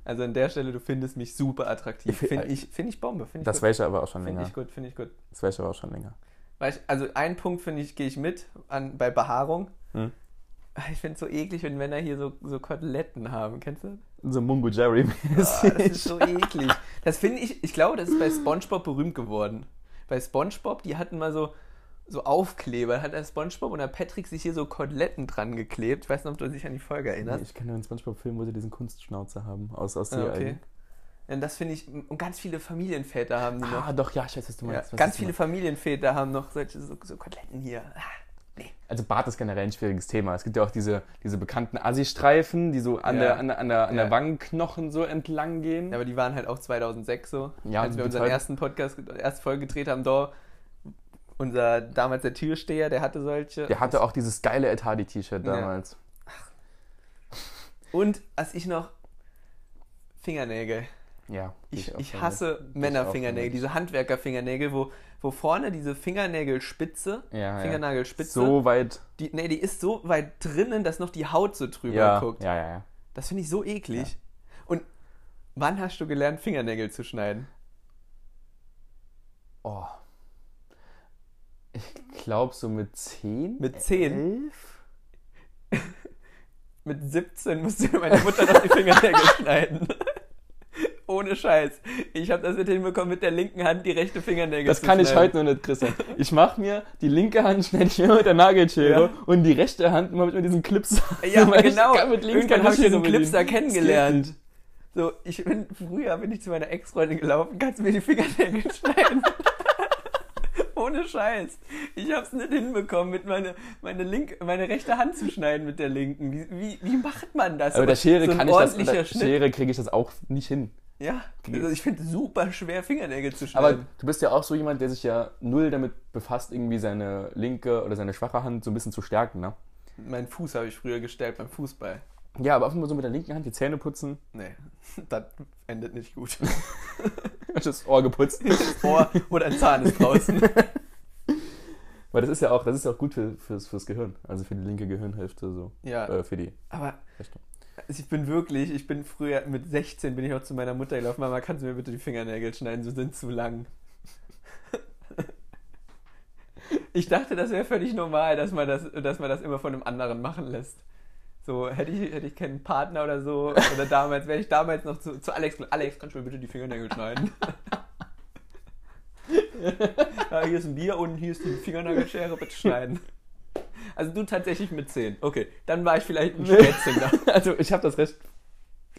also an der Stelle, du findest mich super attraktiv. Ich find- Finde ich, find ich Bombe. Finde ich das weiß ich aber auch schon Finde länger. ich gut, finde ich gut. Das weiß ich aber auch schon länger. Weißt, also ein Punkt finde ich, gehe ich mit an, bei Behaarung. Hm? Ich finde es so eklig, wenn Männer hier so, so Koteletten haben. Kennst du? So Mungo Jerry Ah, das ist so eklig. Das finde ich, ich glaube, das ist bei Spongebob berühmt geworden. Bei Spongebob, die hatten mal so, so Aufkleber. Da hat der Spongebob und der Patrick sich hier so Koteletten dran geklebt. Ich weiß nicht, ob du dich an die Folge erinnerst. ich kenne nur einen Spongebob-Film, wo sie diesen Kunstschnauzer haben. Aus, aus Ah, okay. Und das finde ich, und ganz viele Familienväter haben die noch. Ah, doch, ja, ich weiß, was du Ja, meinst. Was ganz viele. Familienväter haben noch solche so, so Koteletten hier. Ah, Also Bart ist generell ein schwieriges Thema. Es gibt ja auch diese, diese bekannten Assi-Streifen, die so an, Ja. der, an, der, an, der, an Ja. der Wangenknochen so entlang gehen. Ja, aber die waren halt auch 2006 so. Ja, als wir unseren ersten Podcast, erste Folge gedreht haben, da unser damals der Türsteher, der hatte solche. Der hatte auch dieses geile Ed Hardy-T-Shirt Ja. damals. Und als ich noch Fingernägel. Ja. Ich, ich hasse ich auch Männerfingernägel, diese Handwerkerfingernägel, wo, wo vorne diese Fingernägelspitze, Ja. Fingernagelspitze, So weit. die, nee, die ist so weit drinnen, dass noch die Haut so drüber Ja, guckt. ja, ja, ja. Das finde ich so eklig. Und wann hast du gelernt, Fingernägel zu schneiden? Oh. Ich glaube so mit 10? Mit 10? 11? Mit 17 musste meine Mutter noch die Fingernägel schneiden. Ohne Scheiß. Ich habe das nicht hinbekommen, mit der linken Hand die rechte Fingernägel Das zu kann ich schneiden. heute noch nicht, Christian. Ich mache mir, die linke Hand schneide ich immer mit der Nagelschere Ja. und die rechte Hand immer mit diesen Clips. Ja, ich genau. mit links Irgendwann habe ich diesen. Clipster Das geht kennengelernt. So, ich bin, früher bin ich zu meiner Ex-Freundin gelaufen, kannst du mir die Fingernägel schneiden? Ohne Scheiß. Ich hab's nicht hinbekommen, mit meine, meine, link, meine rechte Hand zu schneiden mit der linken. Wie, wie, wie macht man das? Aber mit der Schere so kann ich das, mit der Schnitt. Schere kriege ich das auch nicht hin. Ja, also ich finde es super schwer, Fingernägel zu Aber schneiden. du bist ja auch so jemand, der sich ja null damit befasst, irgendwie seine linke oder seine schwache Hand so ein bisschen zu stärken, ne? Mein Fuß habe ich früher gestärkt beim Fußball. Ja, aber einfach mal so mit der linken Hand die Zähne putzen, Nee, das endet nicht gut. das Ohr geputzt. Das Ohr oder ein Zahn ist draußen. Weil das ist ja auch, das ist ja auch gut für, fürs, fürs Gehirn, also für die linke Gehirnhälfte so. Ja, Äh, für die aber Richtung. Also ich bin wirklich, ich bin früher mit 16 bin ich auch zu meiner Mutter gelaufen. Mama, kannst du mir bitte die Fingernägel schneiden? Sie sind zu lang. Ich dachte, das wäre völlig normal, dass man das, dass man das immer von einem anderen machen lässt. So, hätte ich, hätte ich keinen Partner oder so, oder damals, wäre ich damals noch zu, zu Alex, Alex, kannst du mir bitte die Fingernägel schneiden? ja, hier ist ein Bier und hier ist die Fingernagelschere, bitte schneiden. Also du tatsächlich mit 10. Okay, dann war ich vielleicht ein Spätzchen da. Also ich habe das recht,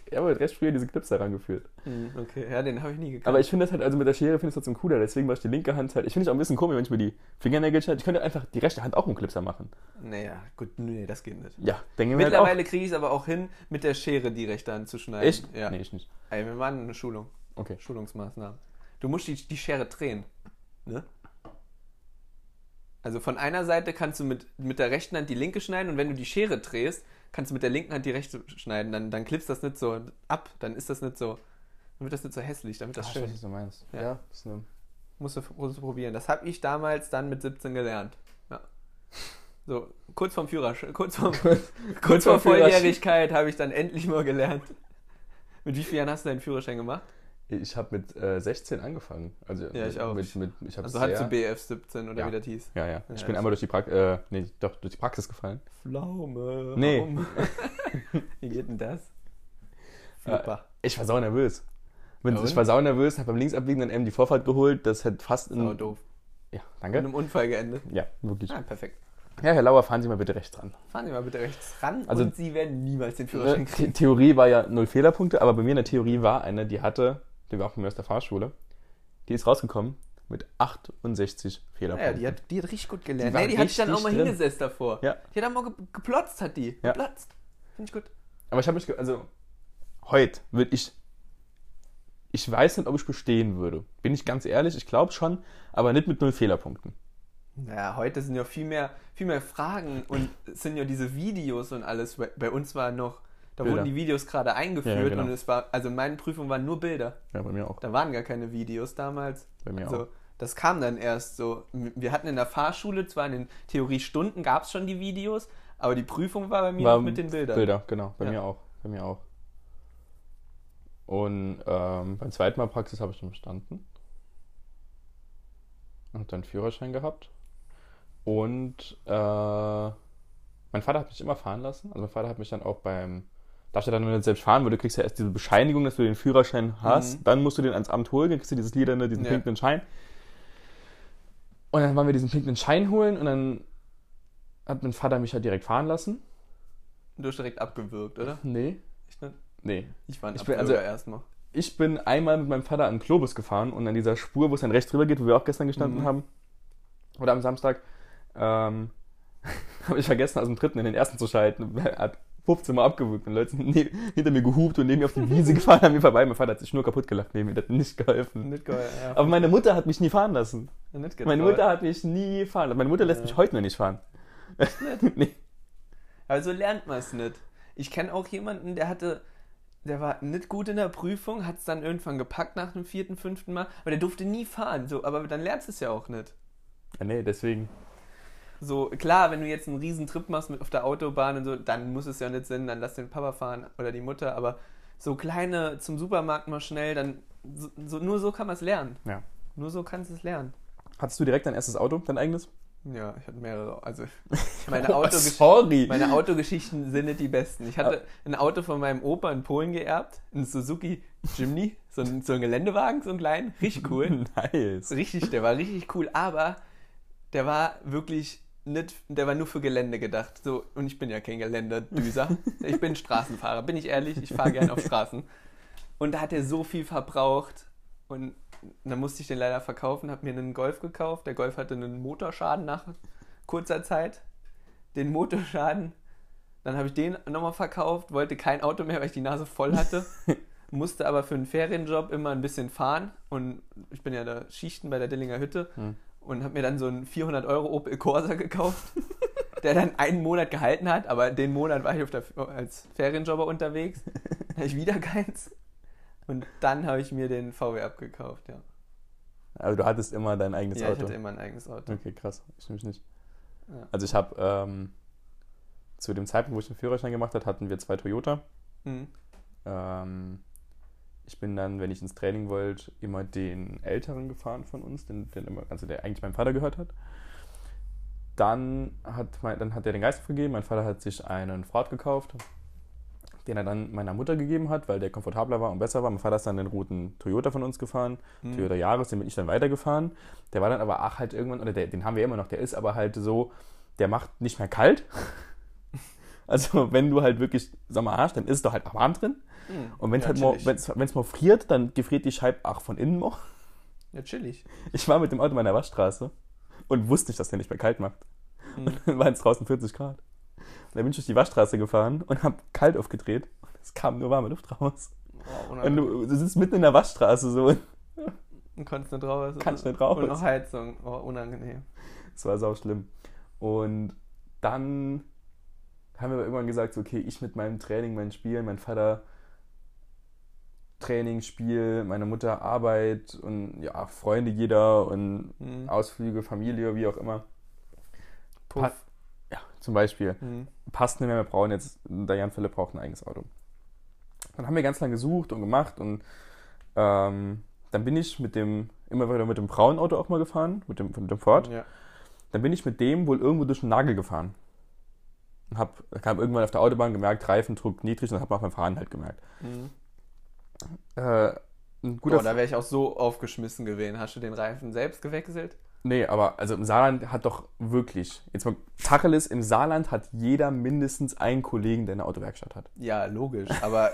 ich habe recht früher diese Clips herangeführt. Hm, Okay, ja, den habe ich nie gekannt. Aber ich finde das halt, also mit der Schere finde ich das trotzdem cooler, deswegen war ich die linke Hand halt, ich finde es auch ein bisschen komisch, wenn ich mir die Fingernägel schneide. Ich könnte einfach die rechte Hand auch einen Clipser machen. naja, gut, nee, das geht nicht. Ja, denke mir halt Mittlerweile kriege ich es aber auch hin, mit der Schere die rechte Hand zu schneiden. Echt? Ja. Nee, ich nicht. Ey, wir machen eine Schulung. Okay. Schulungsmaßnahmen. Du musst die, die Schere drehen. Ne? Also von einer Seite kannst du mit, mit der rechten Hand die linke schneiden und wenn du die Schere drehst, kannst du mit der linken Hand die rechte schneiden. Dann, dann klippst das nicht so ab. Dann ist das nicht so. Dann wird das nicht so hässlich. Wird das Ah, ich weiß, schön. was du meinst. Ja. Ja, ist eine, Musst du, musst du probieren. Das habe ich damals dann mit 17 gelernt. Ja. So, kurz vorm Führerschein. Kurz vorm, kurz vor. Volljährigkeit habe ich dann endlich mal gelernt. Mit wie vielen Jahren hast du deinen Führerschein gemacht? Ich habe mit äh, 16 angefangen. Also Ja, ich auch. Mit, mit, ich Also hattest sehr, du BF 17 oder Ja. wie das hieß? Ja, ja. Ich Ja, bin einmal durch die Praxis, äh, nee, doch, durch die Praxis gefallen. Pflaume. Nee. wie geht denn das? Flipper. Ich war sau nervös. Ja, ich war sau nervös, habe beim Linksabbiegen dann eben die Vorfahrt geholt. Das hat fast Sau in. doof. Ja, danke. im Unfall geendet. Ja, wirklich. Ah, perfekt. Ja, Herr Lauer, fahren Sie mal bitte rechts ran. Fahren Sie mal bitte rechts ran Also- und Sie werden niemals den Führerschein Ne, The kriegen. Theorie war ja null Fehlerpunkte, aber bei mir in der Theorie war eine, die hatte, die war auch bei mir aus der Fahrschule, die ist rausgekommen mit 68 Ja, Fehlerpunkten. die hat, die hat richtig gut gelernt. Die nee, die hat sich dann auch mal drin. hingesetzt davor. Ja. Die hat dann mal ge geplotzt, hat die. Ja. Geplotzt. Finde ich gut. Aber ich habe mich, also heute würde ich, ich weiß nicht, ob ich bestehen würde. Bin ich ganz ehrlich, ich glaube schon, aber nicht mit null Fehlerpunkten. Naja, heute sind ja viel mehr, viel mehr Fragen und sind ja diese Videos und alles. Bei uns war noch, da Bilder. wurden die Videos gerade eingeführt Ja, ja, genau. und es war, also in meinen Prüfungen waren nur Bilder. Ja, bei mir auch. Da waren gar keine Videos damals. Bei mir So, auch. das kam dann erst so. Wir hatten in der Fahrschule zwar in den Theoriestunden gab es schon die Videos, aber die Prüfung war bei mir War mit den Bildern. Bilder, genau. Bei Ja. mir auch. Bei mir auch. Und ähm, beim zweiten Mal Praxis habe ich dann bestanden. Und dann Führerschein gehabt. Und äh, mein Vater hat mich immer fahren lassen. Also mein Vater hat mich dann auch beim. Darfst du dann, wenn du selbst fahren würdest, kriegst du ja erst diese Bescheinigung, dass du den Führerschein hast. Mhm. Dann musst du den ans Amt holen, dann kriegst du dieses Liederne, diesen Ja. pinken Schein. Und dann waren wir diesen pinken Schein holen und dann hat mein Vater mich halt direkt fahren lassen. Du hast direkt abgewürgt, oder? Nee. Ich, nicht? Nee. ich war ein Ich bin- also- erstmal. Ich bin einmal mit meinem Vater an den Globus gefahren und an dieser Spur, wo es dann rechts drüber geht, wo wir auch gestern gestanden Mhm. haben, oder am Samstag, ähm, habe ich vergessen, aus dem dritten in den ersten zu schalten. Hat 15 Mal abgewürgt und Leute sind hinter mir gehupt und neben mir auf die Wiese gefahren, an mir vorbei. Mein Vater hat sich nur kaputt gelacht neben mir, das hat nicht geholfen. Nicht geil, ja. Aber meine Mutter hat mich nie fahren lassen. nicht Meine. Mutter hat mich nie fahren lassen. Meine Mutter lässt Ja. mich heute noch nicht fahren. nee. Also lernt man es nicht. Ich kenne auch jemanden, der hatte, der war nicht gut in der Prüfung, hat es dann irgendwann gepackt nach dem vierten, fünften Mal, aber der durfte nie fahren. So, aber dann lernst du es ja auch nicht. Ja, nee, deswegen. So, klar, wenn du jetzt einen riesen Trip machst mit auf der Autobahn und so, dann muss es ja nicht Sinn, dann lass den Papa fahren oder die Mutter, aber so kleine zum Supermarkt mal schnell, dann so, so, nur so kann man es lernen. Ja. Nur so kannst du es lernen. Hattest du direkt dein erstes Auto, dein eigenes? Ja, ich hatte mehrere. Also meine, Autogesch Sorry. meine Autogeschichten sind nicht die besten. Ich hatte ein Auto von meinem Opa in Polen geerbt, ein Suzuki Jimny, so ein, so ein Geländewagen, so ein kleinen, richtig cool. nice. Richtig, der war richtig cool, aber der war wirklich nicht, der war nur für Gelände gedacht. So, und ich bin ja kein Geländedüser. Ich bin Straßenfahrer, bin ich ehrlich, ich fahre gerne auf Straßen. Und da hat er so viel verbraucht und dann musste ich den leider verkaufen, habe mir einen Golf gekauft. Der Golf hatte einen Motorschaden nach kurzer Zeit. Den Motorschaden, dann habe ich den nochmal verkauft, wollte kein Auto mehr, weil ich die Nase voll hatte. musste aber für einen Ferienjob immer ein bisschen fahren und ich bin ja da Schichten bei der Dillinger Hütte Hm. Und habe mir dann so einen 400 Euro Opel Corsa gekauft, der dann einen Monat gehalten hat, aber den Monat war ich auf der, als Ferienjobber unterwegs, dann habe ich wieder keins und dann habe ich mir den VW abgekauft, ja. Also du hattest immer dein eigenes Ja, ich Auto. hatte immer ein eigenes Auto. Okay, krass. Ich nämlich nicht. Ja. Also ich habe ähm, zu dem Zeitpunkt, wo ich den Führerschein gemacht habe, hatten wir zwei Toyota. Mhm. Ähm, ich bin dann, wenn ich ins Training wollte, immer den älteren gefahren von uns, den, den immer, also der eigentlich meinem Vater gehört hat. Dann hat, mein, dann hat er den Geist aufgegeben. Mein Vater hat sich einen Ford gekauft, den er dann meiner Mutter gegeben hat, weil der komfortabler war und besser war. Mein Vater ist dann den roten Toyota von uns gefahren, Mhm. Toyota Yaris, den bin ich dann weitergefahren. Der war dann aber ach halt irgendwann, oder der, den haben wir immer noch, der ist aber halt so, der macht nicht mehr kalt. Also wenn du halt wirklich Sommer hast, dann ist doch halt warm drin. Mhm. Und wenn es ja, halt mal, wenn's, wenn's mal friert, dann gefriert die Scheibe auch von innen noch. Ja, chillig. Ich war mit dem Auto in meiner Waschstraße und wusste nicht, dass der nicht mehr kalt macht. Mhm. Und dann waren es draußen 40 Grad. Und dann bin ich durch die Waschstraße gefahren und habe kalt aufgedreht. Und es kam nur warme Luft raus. Oh, Und du, du sitzt mitten in der Waschstraße so. Und konntest nicht raus. Kannst nicht raus. Und noch Heizung. Oh, unangenehm. Es war sau schlimm. Und dann haben wir aber irgendwann gesagt, so, okay, ich mit meinem Training, meinen Spielen, mein Vater Training, Spiel, meine Mutter Arbeit und ja, Freunde jeder und Mhm. Ausflüge, Familie, wie auch immer. Puff. Pa- Ja, zum Beispiel. Mhm. Passt nicht mehr, wir brauchen jetzt, Jan Philipp braucht ein eigenes Auto. Dann haben wir ganz lange gesucht und gemacht und ähm, dann bin ich mit dem, immer wieder mit dem braunen Auto auch mal gefahren, mit dem, mit dem Ford. Ja. Dann bin ich mit dem wohl irgendwo durch den Nagel gefahren. Und hab, kam irgendwann auf der Autobahn gemerkt, Reifendruck niedrig und hab mal beim Fahren halt gemerkt. Mhm. Äh, ein guter Boah, da wäre ich auch so aufgeschmissen gewesen. Hast du den Reifen selbst gewechselt? Nee, aber also im Saarland hat doch wirklich, jetzt mal Tacheles, im Saarland hat jeder mindestens einen Kollegen, der eine Autowerkstatt hat. Ja, logisch. Aber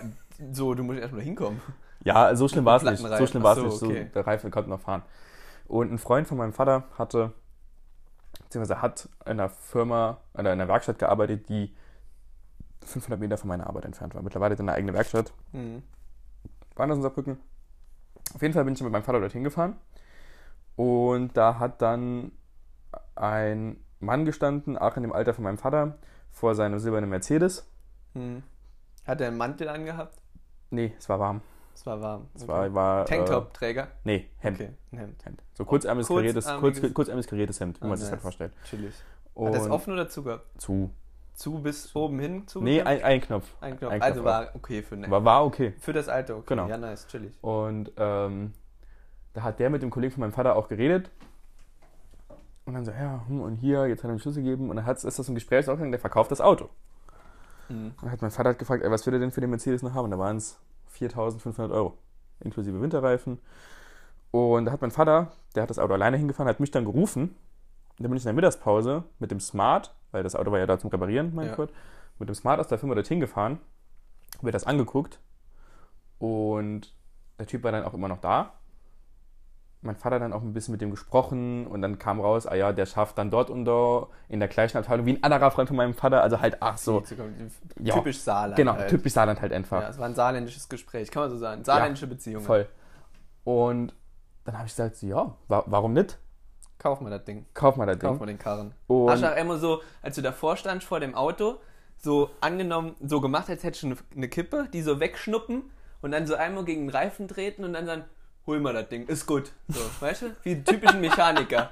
so, du musst erstmal hinkommen. Ja, so schlimm war es nicht. So schlimm war es so, nicht. So, okay. der Reifen konnte noch fahren. Und ein Freund von meinem Vater hatte, beziehungsweise hat in einer Firma, oder in einer Werkstatt gearbeitet, die 500 Meter von meiner Arbeit entfernt war. Mittlerweile hat er eine eigene Werkstatt. Mhm. Woanders in Saarbrücken. Auf jeden Fall bin ich mit meinem Vater dorthin gefahren. Und da hat dann ein Mann gestanden, auch in dem Alter von meinem Vater, vor seinem silbernen Mercedes. Mhm. Hat er einen Mantel angehabt? Nee, es war warm. Es war warm. Es war, war Tanktop-Träger? Äh, nee, Hemd. Okay, ein Hemd. Hemd. So kurzärmeliges, kariertes, kurz, kurzärmeliges kariertes Hemd, wie Ah, man sich das halt vorstellt. Chillig. Und Hat das offen oder zugehabt? zu. Zu bis oben hin? Zu Nee, ein, ein Knopf. ein Knopf. ein also Knopf war okay für, ne, War, war okay. für das Alter. Okay. Genau. Ja, nice, chillig. Und ähm, da hat der mit dem Kollegen von meinem Vater auch geredet. Und dann so, ja, hm, und hier, jetzt hat er mir Schlüssel gegeben. Und dann hat's- ist das ein Gesprächsaufgang, der verkauft das Auto. Mhm. Und dann hat mein Vater halt gefragt, ey, was er denn für den Mercedes noch haben? Und da waren es 4.500 Euro, inklusive Winterreifen. Und da hat mein Vater, der hat das Auto alleine hingefahren, hat mich dann gerufen. Und dann bin ich in der Mittagspause mit dem Smart, weil das Auto war ja da zum Reparieren, mein Ja. Gott, mit dem Smart aus der Firma dorthin gefahren, hab mir das angeguckt. Und der Typ war dann auch immer noch da. Mein Vater dann auch ein bisschen mit dem gesprochen und dann kam raus, ah ja, der schafft dann dort und da in der gleichen Abteilung wie ein anderer Freund von meinem Vater, also halt, ach so, Ja. Typisch Saarland. genau, halt. typisch Saarland halt einfach. Ja, es war ein saarländisches Gespräch, kann man so sagen. Saarländische Beziehungen. Voll. Und dann habe ich gesagt, so, ja, wa warum nicht? Kauf mal das Ding. Kauf mal das Kauf Ding. mal den Karren. Und- Hast du auch immer so, als du davor standst vor dem Auto, so angenommen, so gemacht, als hättest du eine, eine Kippe, die so wegschnuppen und dann so einmal gegen den Reifen treten und dann sagen, hol mal das Ding, ist gut. So, weißt du? Wie die typischen Mechaniker.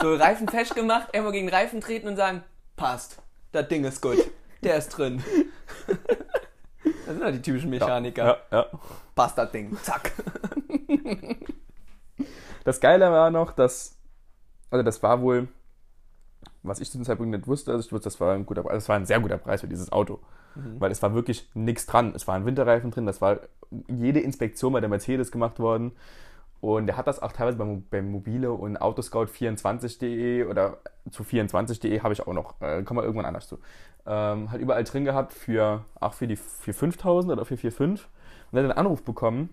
So Reifen festgemacht, einmal gegen den Reifen treten und sagen, passt, das Ding ist gut, der ist drin. Das sind ja die typischen Mechaniker. Ja, ja. Passt das Ding, zack. Das Geile war noch, dass, also das war wohl, was ich zu dem Zeitpunkt nicht wusste, also ich wusste, das war ein guter, das war ein sehr guter Preis für dieses Auto. Weil es war wirklich nichts dran. Es waren Winterreifen drin, das war jede Inspektion bei der Mercedes gemacht worden. Und er hat das auch teilweise beim, beim Mobile und Autoscout24.de oder zu 24.de habe ich auch noch, äh, kommen wir irgendwann anders zu. Ähm, halt überall drin gehabt für, auch für die für 5000 oder für 4,5. Und dann hat einen Anruf bekommen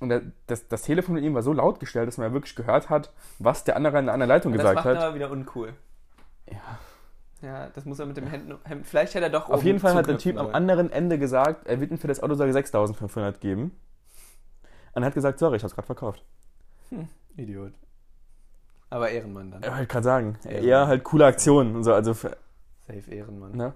und der, das, das Telefon mit ihm war so laut gestellt, dass man ja wirklich gehört hat, was der andere in der anderen Leitung Das gesagt macht hat. aber wieder uncool. Ja. Ja, das muss er mit dem Hemd. Hemd vielleicht hätte er doch Auf jeden Fall hat der Typ am sollen. anderen Ende gesagt, er wird ihm für das Auto sogar 6500 geben. Und er hat gesagt, sorry, ich hab's gerade verkauft. Idiot. Aber Ehrenmann dann. Ich wollte gerade sagen, Ja, eher halt coole Aktionen und so, also für, Safe Ehrenmann. ne?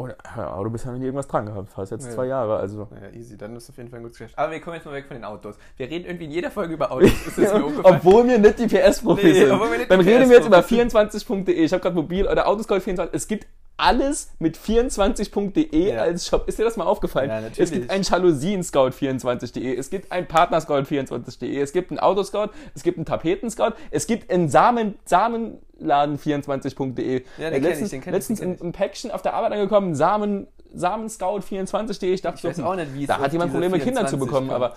Und ja, Auto bisher noch nie irgendwas dran gehabt, fast jetzt Ja. zwei Jahre, also. Naja, easy, dann ist auf jeden Fall ein gutes Geschäft. Aber wir kommen jetzt mal weg von den Autos. Wir reden irgendwie in jeder Folge über Autos. Mir? Obwohl wir nicht die PS-Profis Nee, sind. obwohl wir nicht Dann die reden wir jetzt über PS-Profis 24.de. Ich habe gerade mobil oder Autoscout24. Es gibt alles mit 24.de Ja. als Shop. Ist dir das mal aufgefallen? Ja, natürlich. es gibt ein Jalousien-Scout24.de, es gibt ein Partnerscout24.de, es gibt einen Autoscout, es gibt einen Tapetenscout, es gibt einen Samen, Samenladen24.de. Ja, den Äh, kenn ich, letztens, den kenn ich, letztens den kenn im, Päckchen auf der Arbeit angekommen, Samen, Samenscout24.de. Ich dachte, Ich weiß so, auch nicht, wie da hat jemand Probleme, Kinder zu 24 bekommen, kommt. aber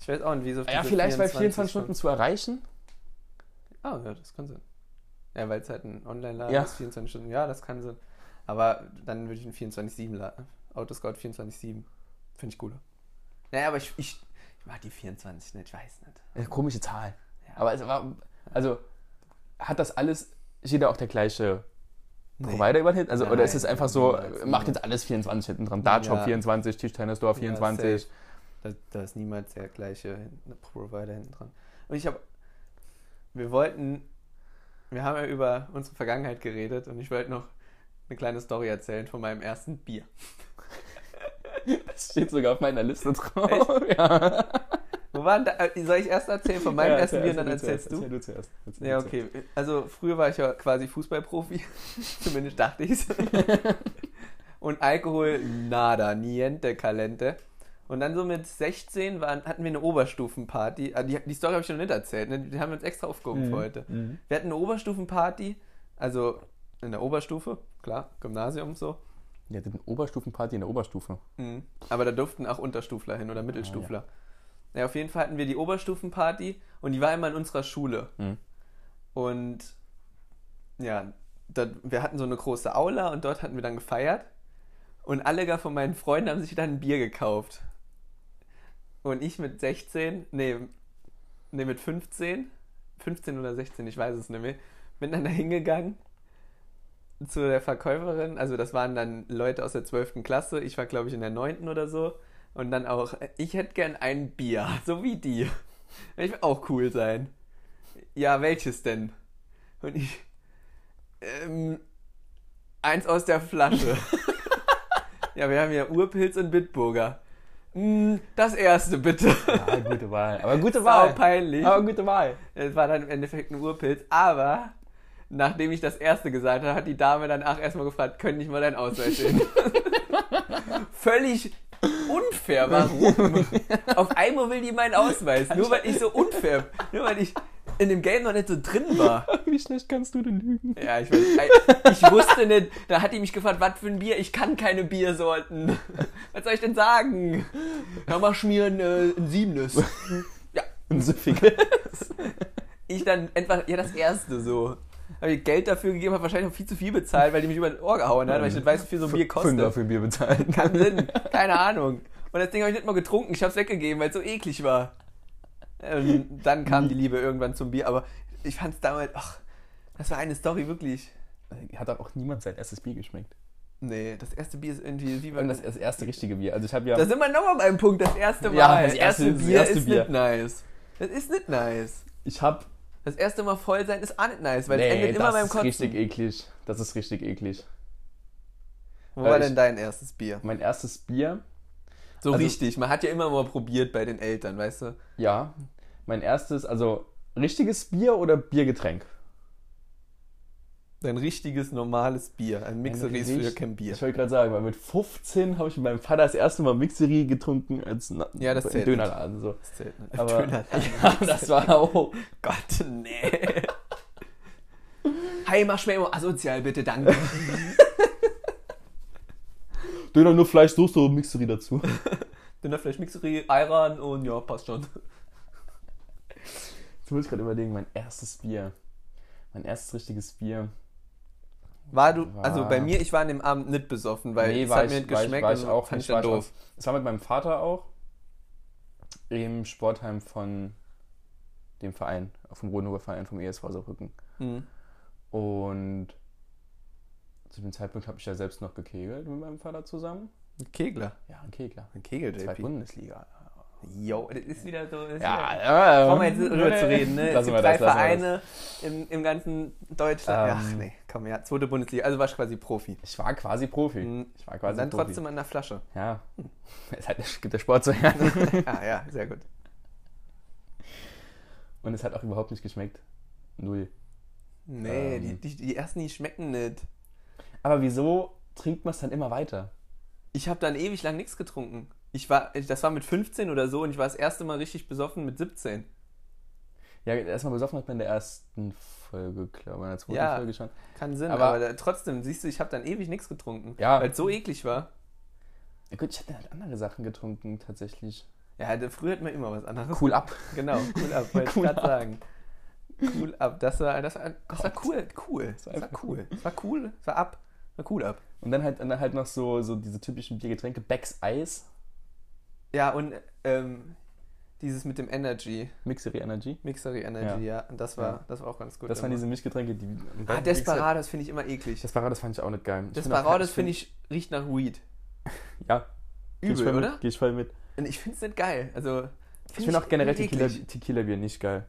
Ich weiß auch nicht, wie es auf ja, vielleicht bei 24 24 Stunden zu erreichen. Ah, ja, das kann sein. Ja, weil es halt ein Online-Laden Ja. ist, 24 Stunden. Ja, das kann sein. Aber dann würde ich einen 24-7-Laden. Autoscout 24-7. Finde ich cooler. Naja, aber ich, ich, ich mag die 24 nicht, ich weiß nicht. Ja, komische Zahl. Ja. Aber es war, also hat das alles, ist jeder auch der gleiche Nee. Provider überall Also, oder ist es Nein, einfach so, macht jetzt alles 24 hinten dran? Dartshop Ja. 24, Tischtennis Store 24. safe. Da, da ist niemals der gleiche Provider hinten dran. Und ich habe, wir wollten, wir haben ja über unsere Vergangenheit geredet und ich wollte noch eine kleine Story erzählen von meinem ersten Bier. Das steht sogar auf meiner Liste drauf. Ja. Wo waren da, äh, soll ich erst erzählen von meinem Ja, ersten Bier und dann erzähl erzählst du? Erzähl du zuerst. Erzähl Ja, okay. Also früher war ich ja quasi Fußballprofi. Zumindest dachte ich's. Und Alkohol, nada, niente, calente. Und dann so mit 16 waren, hatten wir eine Oberstufenparty. Ah, Die, die Story habe ich noch nicht erzählt. Ne? Die haben wir uns extra aufgehoben Mhm. für heute. Mhm. Wir hatten eine Oberstufenparty. Also in der Oberstufe, klar, Gymnasium so. Ja, das ist eine Oberstufenparty in der Oberstufe. Mhm. Aber da durften auch Unterstufler hin oder Mittelstufler. ja. auf jeden Fall hatten wir die Oberstufenparty und die war immer in unserer Schule. Mhm. Und ja, da, wir hatten so eine große Aula und dort hatten wir dann gefeiert. Und alle gar von meinen Freunden haben sich dann ein Bier gekauft. Und ich mit 16, nee, nee, mit 15, 15 oder 16, ich weiß es nicht mehr, bin dann da hingegangen zu der Verkäuferin. Also das waren dann Leute aus der 12. Klasse. Ich war, glaube ich, in der 9. oder so. Und dann auch, ich hätte gern ein Bier, so wie die. Ich will auch cool sein. Ja, welches denn? Und ich, ähm, eins aus der Flasche. ja, wir haben ja Urpilz und Bitburger. Mm, Das erste bitte. Ja, gute Wahl. Aber gute Sau Wahl. peinlich. Aber gute Wahl. Es war dann im Endeffekt ein Urpilz, aber nachdem ich das erste gesagt habe, hat die Dame danach erstmal gefragt, können nicht mal deinen Ausweis sehen. Völlig unfair, warum? Auf einmal will die meinen Ausweis, nur weil ich so unfair, nur weil ich in dem Game noch nicht so drin war. Wie schlecht kannst du denn lügen? Ja, ich, weiß, ich wusste nicht, da hat die mich gefragt, was für ein Bier, ich kann keine Biersorten. Was soll ich denn sagen? Ja, mach mir ein, äh, ein Siebenes. Ja, Ein Süffiges. ich dann einfach, ja, das erste so. Habe ich Geld dafür gegeben, habe wahrscheinlich auch viel zu viel bezahlt, weil die mich über das Ohr gehauen hat, weil ich nicht weiß, wie viel so ein Bier kostet. für Bier bezahlen. Keinen Sinn, keine Ahnung. Und das Ding habe ich nicht mal getrunken, ich habe es weggegeben, weil es so eklig war. Und dann kam die Liebe irgendwann zum Bier, aber ich fand es damals, ach, das war eine Story wirklich. Hat auch niemand sein erstes Bier geschmeckt. Nee, das erste Bier ist irgendwie wie Und das, das erste richtige Bier. Also ich habe ja. Da sind wir nochmal beim Punkt, das erste Mal. Ja, das erste- das Bier erste ist Bier. nicht nice. Das ist nicht nice. Ich habe. Das erste Mal voll sein ist auch nicht nice, weil es endet immer das beim ist Kotzen. richtig eklig. Das ist richtig eklig. Wo Weil war ich- denn dein erstes Bier? Mein erstes Bier, So Also- richtig. Man hat ja immer mal probiert bei den Eltern, weißt du? ja. Mein erstes, also richtiges Bier oder Biergetränk? Dein richtiges, normales Bier. Ein Mixery ist für richtig- kein Bier. Ich wollte gerade sagen, weil mit 15 habe ich mit meinem Vater das erste Mal Mixerie getrunken als Na Ja, das im zählt Dönerladen. So. Das zählt nicht. Aber Dönerladen. ja, das war auch. Gott, nee. Hey, immer asozial, bitte, danke. Döner nur Fleisch, Soße und Mixerie dazu. Dönerfleisch, Mixery, Ayran und ja, passt schon. Jetzt muss ich gerade überlegen, mein erstes Bier. Mein erstes richtiges Bier. War du, War- also bei mir, ich war an dem Abend nicht besoffen, weil Nee, es hat ich- mir nicht war ich- geschmeckt war ich auch fand nicht, ich war doof. Das war mit meinem Vater auch. Im Sportheim von dem Verein, vom Rodenhofer Verein vom ESV Saarbrücken. Mhm. Und zu dem Zeitpunkt habe ich ja selbst noch gekegelt mit meinem Vater zusammen. Ein Kegler. Ja, ein Kegler. Ein Kegel, Zwei. Bundesliga. Jo, das ist wieder so. Ist Ja, wieder, ja. Brauchen wir jetzt drüber zu reden, ne? Es gibt drei das, Vereine im, im ganzen Deutschland. Ähm, Ach nee, komm, ja, zweite Bundesliga. Also warst du quasi Profi. Ich war quasi Profi. Mhm. Ich war Und quasi dann Profi. trotzdem an der Flasche. Ja. Es hat, gibt der Sport so her. ah ja, sehr gut. Und es hat auch überhaupt nicht geschmeckt. Null. Nee, Ähm. die, die, die ersten, die schmecken nicht. Aber wieso trinkt man es dann immer weiter? Ich habe dann ewig lang nichts getrunken. Ich war, das war mit 15 oder so und ich war das erste Mal richtig besoffen mit 17. Ja, erstmal besoffen hat man in der ersten Folge, glaube ich, in der zweiten Ja. Folge schon. Kann Sinn, Aber- aber, da, trotzdem, siehst du, ich habe dann ewig nichts getrunken. Ja. Weil es so eklig war. Ja, gut, ich habe halt andere Sachen getrunken, tatsächlich. Ja, da- früher hat man immer was anderes. Cool ab. Genau, cool ab, wollte ich Cool gerade ab. sagen. Cool ab, das war, das war, das war cool, cool. Das war Das war cool. Das war cool, das war ab. War cool ab. Und dann halt, dann halt noch so, so diese typischen Biergetränke, Becks Eis, Ja, und ähm, dieses mit dem Energy, Mixery Energy. Mixery Energy, ja, und das war, Ja. das war auch ganz gut. Das waren immer. diese Mischgetränke, die. Ah, Desperados finde ich immer eklig. Desperados fand ich auch nicht geil. Find Desperados finde ich, riecht nach Weed. Ja. geh Übel, voll oder? Mit, geh ich voll mit. Und ich finde es nicht geil. Also, Ich finde auch generell Tequila, eklig. Tequila-Bier nicht geil.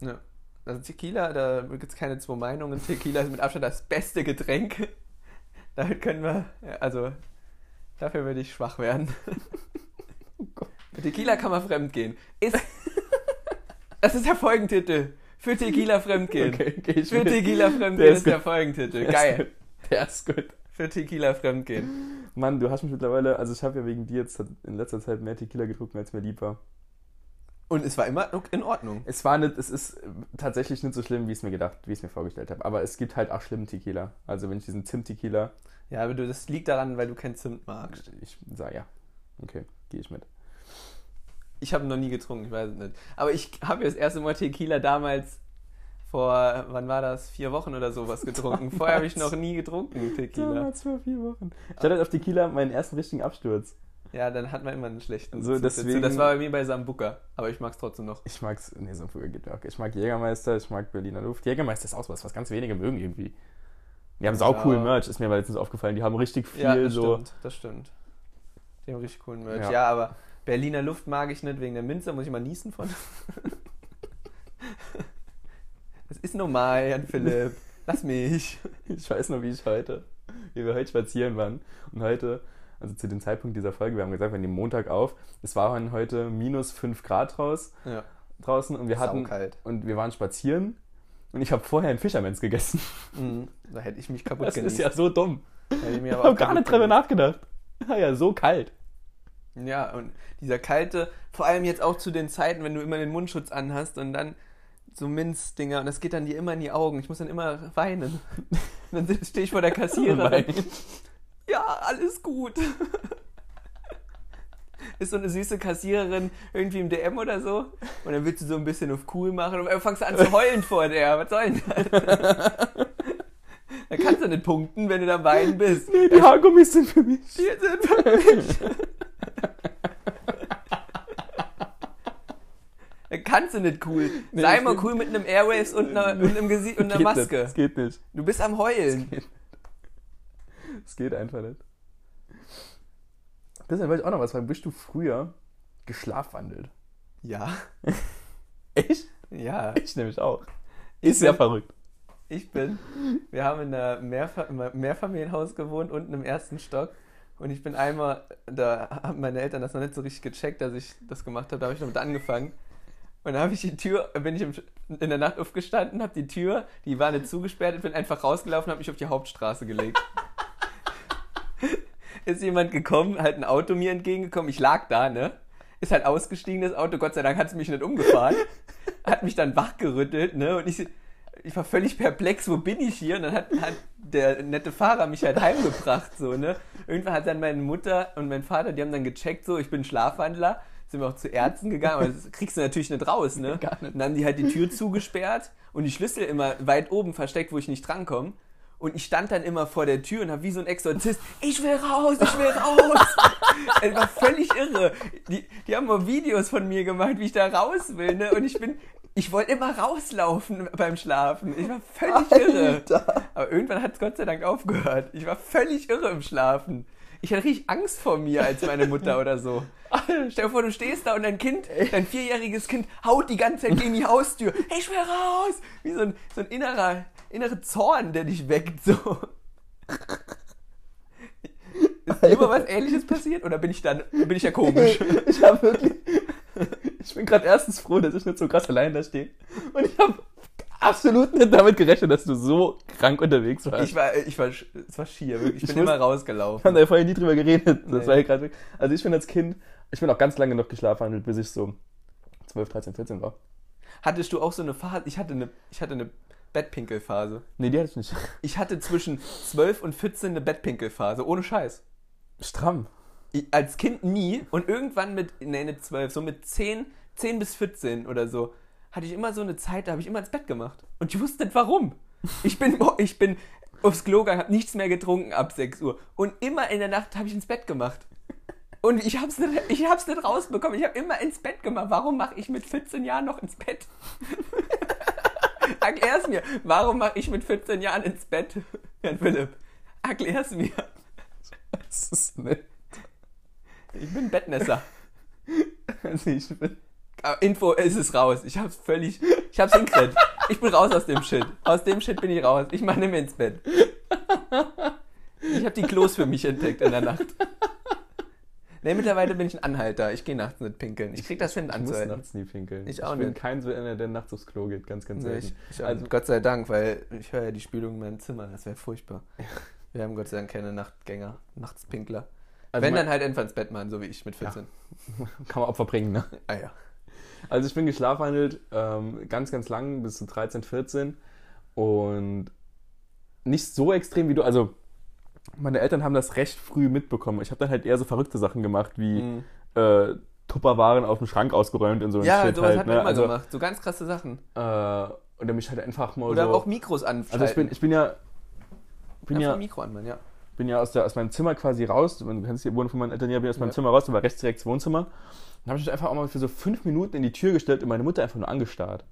Ja. Also Tequila, da gibt es keine zwei Meinungen. Tequila ist mit Abstand das beste Getränk. damit können wir, ja, also dafür würde ich schwach werden. Mit Tequila kann man fremdgehen. Ist, das ist der Folgentitel. Für Tequila fremdgehen. Okay, okay, Für Tequila Der fremdgehen ist ist der. Folgentitel. Der ist Geil. gut. Der ist gut. Für Tequila fremdgehen. Mann, du hast mich mittlerweile, also ich habe ja wegen dir jetzt in letzter Zeit mehr Tequila getrunken, als mir lieb war. Und es war immer in Ordnung. Es war nicht, es ist tatsächlich nicht so schlimm, wie ich es mir gedacht, wie ich es mir vorgestellt habe. Aber es gibt halt auch schlimmen Tequila. Also wenn ich diesen Zimt-Tequila, Ja, aber du, das liegt daran, weil du kein Zimt magst. ich sage ja, okay, gehe ich mit. Ich habe noch nie getrunken, ich weiß es nicht. Aber ich habe ja das erste Mal Tequila damals vor, wann war das? Vier Wochen oder sowas getrunken. Vorher habe ich noch nie getrunken, Tequila. Damals vor vier Wochen. Ich hatte auf Tequila meinen ersten richtigen Absturz. Ja, dann hat man immer einen schlechten So, deswegen- Das war bei mir bei Sambuca, aber ich mag es trotzdem noch. Ich mag's, nee, früher geht ja auch. Ich mag Jägermeister, ich mag Berliner Luft. Jägermeister ist auch was, was ganz wenige mögen irgendwie. Die haben sau Ja. coolen Merch, ist mir aber letztens aufgefallen. Die haben richtig viel Ja, das so. stimmt, das stimmt. Die haben richtig coolen Merch. Ja. Ja. aber Berliner Luft mag ich nicht wegen der Minze, muss ich mal niesen von. Das ist normal, Jan Philipp. Lass mich. Ich weiß noch, wie ich heute, wie wir heute spazieren waren. Und heute, also zu dem Zeitpunkt dieser Folge, wir haben gesagt, wir nehmen Montag auf. Es waren heute minus 5 Grad raus, Ja, draußen und wir hatten saukalt. und wir waren spazieren und ich habe vorher einen Fischermens gegessen. Mhm. Da hätte ich mich kaputt Das genießt. ist ja so dumm. Da hätte ich mir Ich habe gar nicht drüber nachgedacht. Ja, ja, so kalt. Ja, und dieser kalte, vor allem jetzt auch zu den Zeiten, wenn du immer den Mundschutz anhast und dann so Minzdinger und das geht dann dir immer in die Augen. Ich muss dann immer weinen. Dann stehe ich vor der Kassiererin. ja, alles gut. Ist so eine süße Kassiererin irgendwie im DM oder so und dann willst du so ein bisschen auf cool machen und dann fangst du an zu heulen vor der. Was soll denn das? Dann kannst du nicht punkten, wenn du da weinen bist. Nee, die Haargummis sind für mich. Die sind für mich. Kannst du nicht cool. Nee, Sei das mal geht- cool mit einem Airwaves und, einer, und einem Gesicht und einer Geht nicht, Maske. Das geht nicht. Du bist am Heulen. Es geht einfach nicht. Deshalb wollte ich auch noch was fragen. Bist du früher geschlafwandelt? Ja. Echt? Ja. Ich nämlich auch. Ich Ist ja verrückt. Ich bin, wir haben in einem Mehrfa Mehrfamilienhaus gewohnt, unten im ersten Stock. Und ich bin einmal, da haben meine Eltern das noch nicht so richtig gecheckt, dass ich das gemacht habe. Da habe ich damit angefangen. Und dann habe ich die Tür, bin ich in der Nacht aufgestanden, habe die Tür, die war nicht zugesperrt, bin einfach rausgelaufen, habe mich auf die Hauptstraße gelegt. Ist jemand gekommen, halt ein Auto mir entgegengekommen, ich lag da, ne? Ist halt ausgestiegen, das Auto, Gott sei Dank hat es mich nicht umgefahren. Hat mich dann wachgerüttelt, ne? Und ich, ich war völlig perplex, wo bin ich hier? Und dann hat, hat der nette Fahrer mich halt heimgebracht, so, ne? Irgendwann hat dann meine Mutter und mein Vater, die haben dann gecheckt, so, ich bin Schlafwandler, sind wir auch zu Ärzten gegangen, aber das kriegst du natürlich nicht raus, ne? Gar nicht. Und dann haben die halt die Tür zugesperrt und die Schlüssel immer weit oben versteckt, wo ich nicht drankomme. Und ich stand dann immer vor der Tür und habe wie so ein Exorzist, ich will raus, ich will raus. Es war völlig irre. Die, die haben mal Videos von mir gemacht, wie ich da raus will, ne? Und ich bin, ich wollte immer rauslaufen beim Schlafen. Ich war völlig irre. Aber irgendwann hat es Gott sei Dank aufgehört. Ich war völlig irre im Schlafen. Ich hatte richtig Angst vor mir als meine Mutter oder so. Stell dir vor, du stehst da und dein Kind, dein vierjähriges Kind, haut die ganze Zeit gegen die Haustür. Hey, ich will raus! Wie so ein, so ein innerer, innerer Zorn, der dich weckt. So. Ist dir immer was ähnliches passiert oder bin ich dann bin ich ja komisch? Ich habe wirklich. Ich bin gerade erstens froh, dass ich nicht so krass allein da stehe. Und ich habe absolut nicht damit gerechnet, dass du so krank unterwegs warst. Ich war, ich war, es war schier. Ich Ich bin immer wusste- Wir haben rausgelaufen. da ja vorher nie drüber geredet. Das Nee. war ja gerade. Also ich bin als Kind, ich bin auch ganz lange noch geschlafwandelt, bis ich so 12, 13, 14 war. Hattest du auch so eine Phase? Ich hatte eine, ich hatte eine Bettpinkelphase. Nee, die hatte ich nicht. Ich hatte zwischen 12 und 14 eine Bettpinkelphase, ohne Scheiß. Stramm. Ich, als Kind nie und irgendwann mit, nee, nicht 12, so mit 10, 10 bis 14 oder so, hatte ich immer so eine Zeit, da habe ich immer ins Bett gemacht. Und ich wusste nicht warum. Ich bin, ich bin aufs Klo gegangen, habe nichts mehr getrunken ab 6 Uhr. Und immer in der Nacht habe ich ins Bett gemacht. Und ich hab's nicht, ich hab's nicht rausbekommen. Ich habe immer ins Bett gemacht. Warum mache ich mit 14 Jahren noch ins Bett? Erklär's mir. Warum mache ich mit 14 Jahren ins Bett? Herrn Philipp, erklär's mir. Das ist nicht. Ich bin Bettnässer. Also ich bin. Aber Info, es ist raus. Ich hab's völlig. Ich hab's hingekriegt. Ich bin raus aus dem Shit. Aus dem Shit bin ich raus. Ich nicht mehr ins Bett. Ich habe die Klos für mich entdeckt in der Nacht. Nee, mittlerweile bin ich ein Anhalter. Ich gehe nachts nicht pinkeln. Ich krieg das hin Ich muss anzuhalten. nachts nie pinkeln. Ich auch bin nicht. kein so einer, der nachts aufs Klo geht, ganz, ganz Nee, selten. ich, ich Also- Gott sei Dank, weil ich höre ja die Spülung in meinem Zimmer. Das wäre furchtbar. Wir haben Gott sei Dank keine Nachtgänger, Nachtspinkler. Also Wenn dann halt einfach ins Bett machen, so wie ich mit 14. kann man Opfer bringen, ne? Ah ja. Also ich bin geschlafwandelt, ähm, ganz, ganz lang, bis zu 13, 14 und nicht so extrem wie du, also meine Eltern haben das recht früh mitbekommen. Ich habe dann halt eher so verrückte Sachen gemacht, wie Mhm. äh, Tupperwaren aus dem Schrank ausgeräumt und so ein Ja, Shit sowas halt, hat man ne? immer Also, gemacht. So ganz krasse Sachen. äh, und dann mich halt einfach mal Oder so... auch Mikros anschalten. also ich bin, ich bin ja... Bin Einfach ja, Mikro anmachen, ja. Bin ja aus, der, aus meinem Zimmer quasi raus. Du kennst die Wohnung von meinen Eltern ja, bin aus meinem Ja. Zimmer raus, da war rechts direkt das Wohnzimmer. Dann habe ich mich einfach auch mal für so fünf Minuten in die Tür gestellt und meine Mutter einfach nur angestarrt.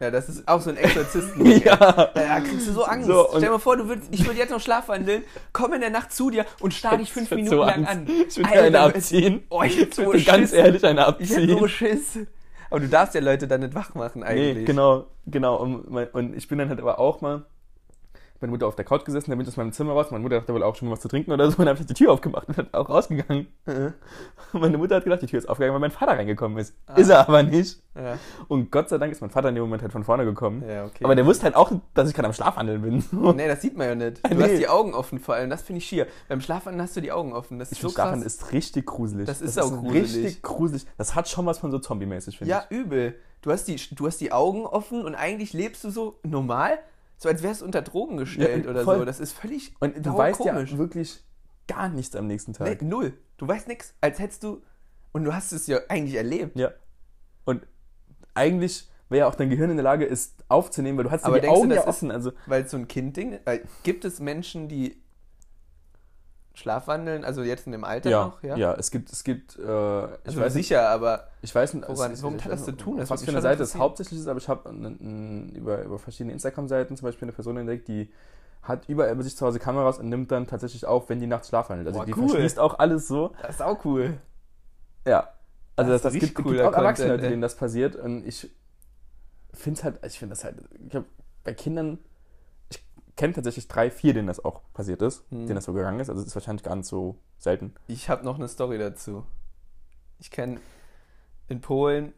Ja, das ist auch so ein Exorzisten. ja. Ja, kriegst du so Angst. So, Stell dir mal vor, du würdest, ich würde jetzt noch schlafwandeln, komm in der Nacht zu dir und starr dich fünf Ich Minuten so lang an. Ich würde Alter, eine abziehen. Oh, ich hätte Ich so würde ganz ehrlich eine Ich hätte so abziehen. Schiss. Aber du darfst ja Leute dann nicht wach machen eigentlich. Nee, genau, genau. Und, und ich bin dann halt aber auch mal meine Mutter auf der Couch gesessen, dann bin ich aus meinem Zimmer raus. Meine Mutter dachte wohl auch schon mal was zu trinken oder so. Und dann habe ich die Tür aufgemacht und bin auch rausgegangen. Und meine Mutter hat gedacht, die Tür ist aufgegangen, weil mein Vater reingekommen ist. Ah. Ist er aber nicht. Ja, Und Gott sei Dank ist mein Vater in dem Moment halt von vorne gekommen. ja okay. Aber der wusste halt auch, dass ich gerade am Schlafwandeln bin. Nee, das sieht man ja nicht. Du Nee. hast die Augen offen vor allem, das finde ich schier. Beim Schlafwandeln hast du die Augen offen, das ist Ich so krass. ist richtig gruselig. Das ist auch gruselig. richtig gruselig. Das hat schon was von so Zombie-mäßig, finde Ja, übel. Du hast, die, du hast die Augen offen und eigentlich lebst du so normal, so als wärst du unter Drogen gestellt Ja, oder voll. so. Das ist völlig. Und du weißt komisch. ja wirklich gar nichts am nächsten Nee, Tag. null. Du weißt nix, als hättest du. Und du hast es ja eigentlich erlebt. Ja. Und eigentlich wäre ja auch dein Gehirn in der Lage, es aufzunehmen, weil du hast ja die denkst du, Augen ja das ist- offen. Also, Weil es so ein Kind-Ding ist. Weil Gibt es Menschen, die schlafwandeln, also jetzt in dem Alter ja, noch? ja, Ja. es gibt, es gibt, äh, ich, Also weiß nicht, sicher, aber ich weiß nicht, Woran- es- womit ich hat das weiß zu tun? Das was für eine Seite es hauptsächlich ist, aber ich habe über, über verschiedene Instagram-Seiten zum Beispiel eine Person entdeckt, die hat überall bei sich zu Hause Kameras und nimmt dann tatsächlich auf, wenn die nachts schlafwandelt. Also Boah, die cool. verschließt auch alles so. das ist auch cool. Ja. Also Das das, das gibt, gibt auch Erwachsene, denen das passiert. Und ich finde es halt, ich finde das halt, ich habe bei Kindern, ich kenne tatsächlich drei, vier, denen das auch passiert ist, Hm. denen das so gegangen ist. Also es ist wahrscheinlich gar nicht so selten. Ich habe noch eine Story dazu. Ich kenne in Polen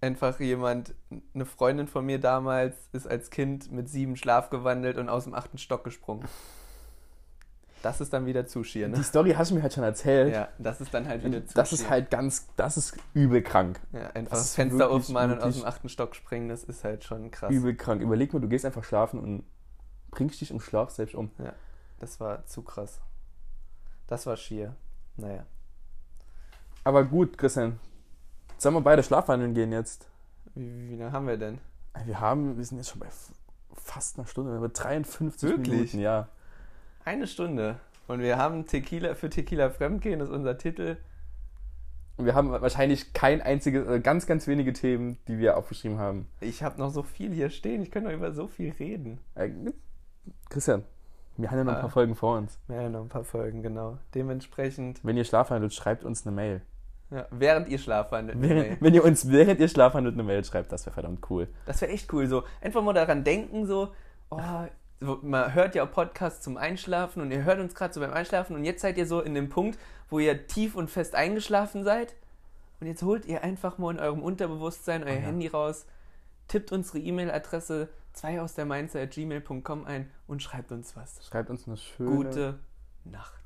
einfach jemand, eine Freundin von mir damals, ist als Kind mit sieben Schlaf gewandelt und aus dem achten Stock gesprungen. Das ist dann wieder Zuschier, Die ne? Story hast du mir halt schon erzählt. Ja, das ist dann halt wieder Und Zuschier. das ist halt ganz, das ist übel krank. Ja, einfach das Fenster wirklich, aufmachen und aus dem achten Stock springen, das ist halt schon krass. Übel krank. Überleg mal, du gehst einfach schlafen und bringst dich im Schlaf selbst um. Das war zu krass. Das war schier. Naja. Aber gut, Christian. Sollen wir beide schlafwandeln gehen jetzt? Wie, wie lange haben wir denn? Wir haben, wir sind jetzt schon bei fast einer Stunde, aber 53 Wirklich? Minuten, ja. Eine Stunde. Und wir haben Tequila für Tequila Fremdgehen, das ist unser Titel. Und wir haben wahrscheinlich kein einziges, äh, ganz, ganz wenige Themen, die wir aufgeschrieben haben. Ich habe noch so viel hier stehen, ich könnte noch über so viel reden. Äh, Christian, wir haben ja noch ein paar Folgen vor uns. Ja, noch ein paar Folgen, genau. Dementsprechend, Wenn ihr schlafwandelt, schreibt uns eine Mail. ja, während ihr schlafwandelt. Während, wenn ihr uns während ihr schlafwandelt eine Mail schreibt, das wäre verdammt cool. Das wäre echt cool. So einfach mal daran denken, so, oh, so, man hört ja auch Podcasts zum Einschlafen und ihr hört uns gerade so beim Einschlafen und jetzt seid ihr so in dem Punkt, wo ihr tief und fest eingeschlafen seid. Und jetzt holt ihr einfach mal in eurem Unterbewusstsein euer Oh ja. Handy raus, tippt unsere E-Mail-Adresse 2 aus der Mainzer at gmail.com ein und schreibt uns was. Schreibt uns eine schöne Gute Nacht.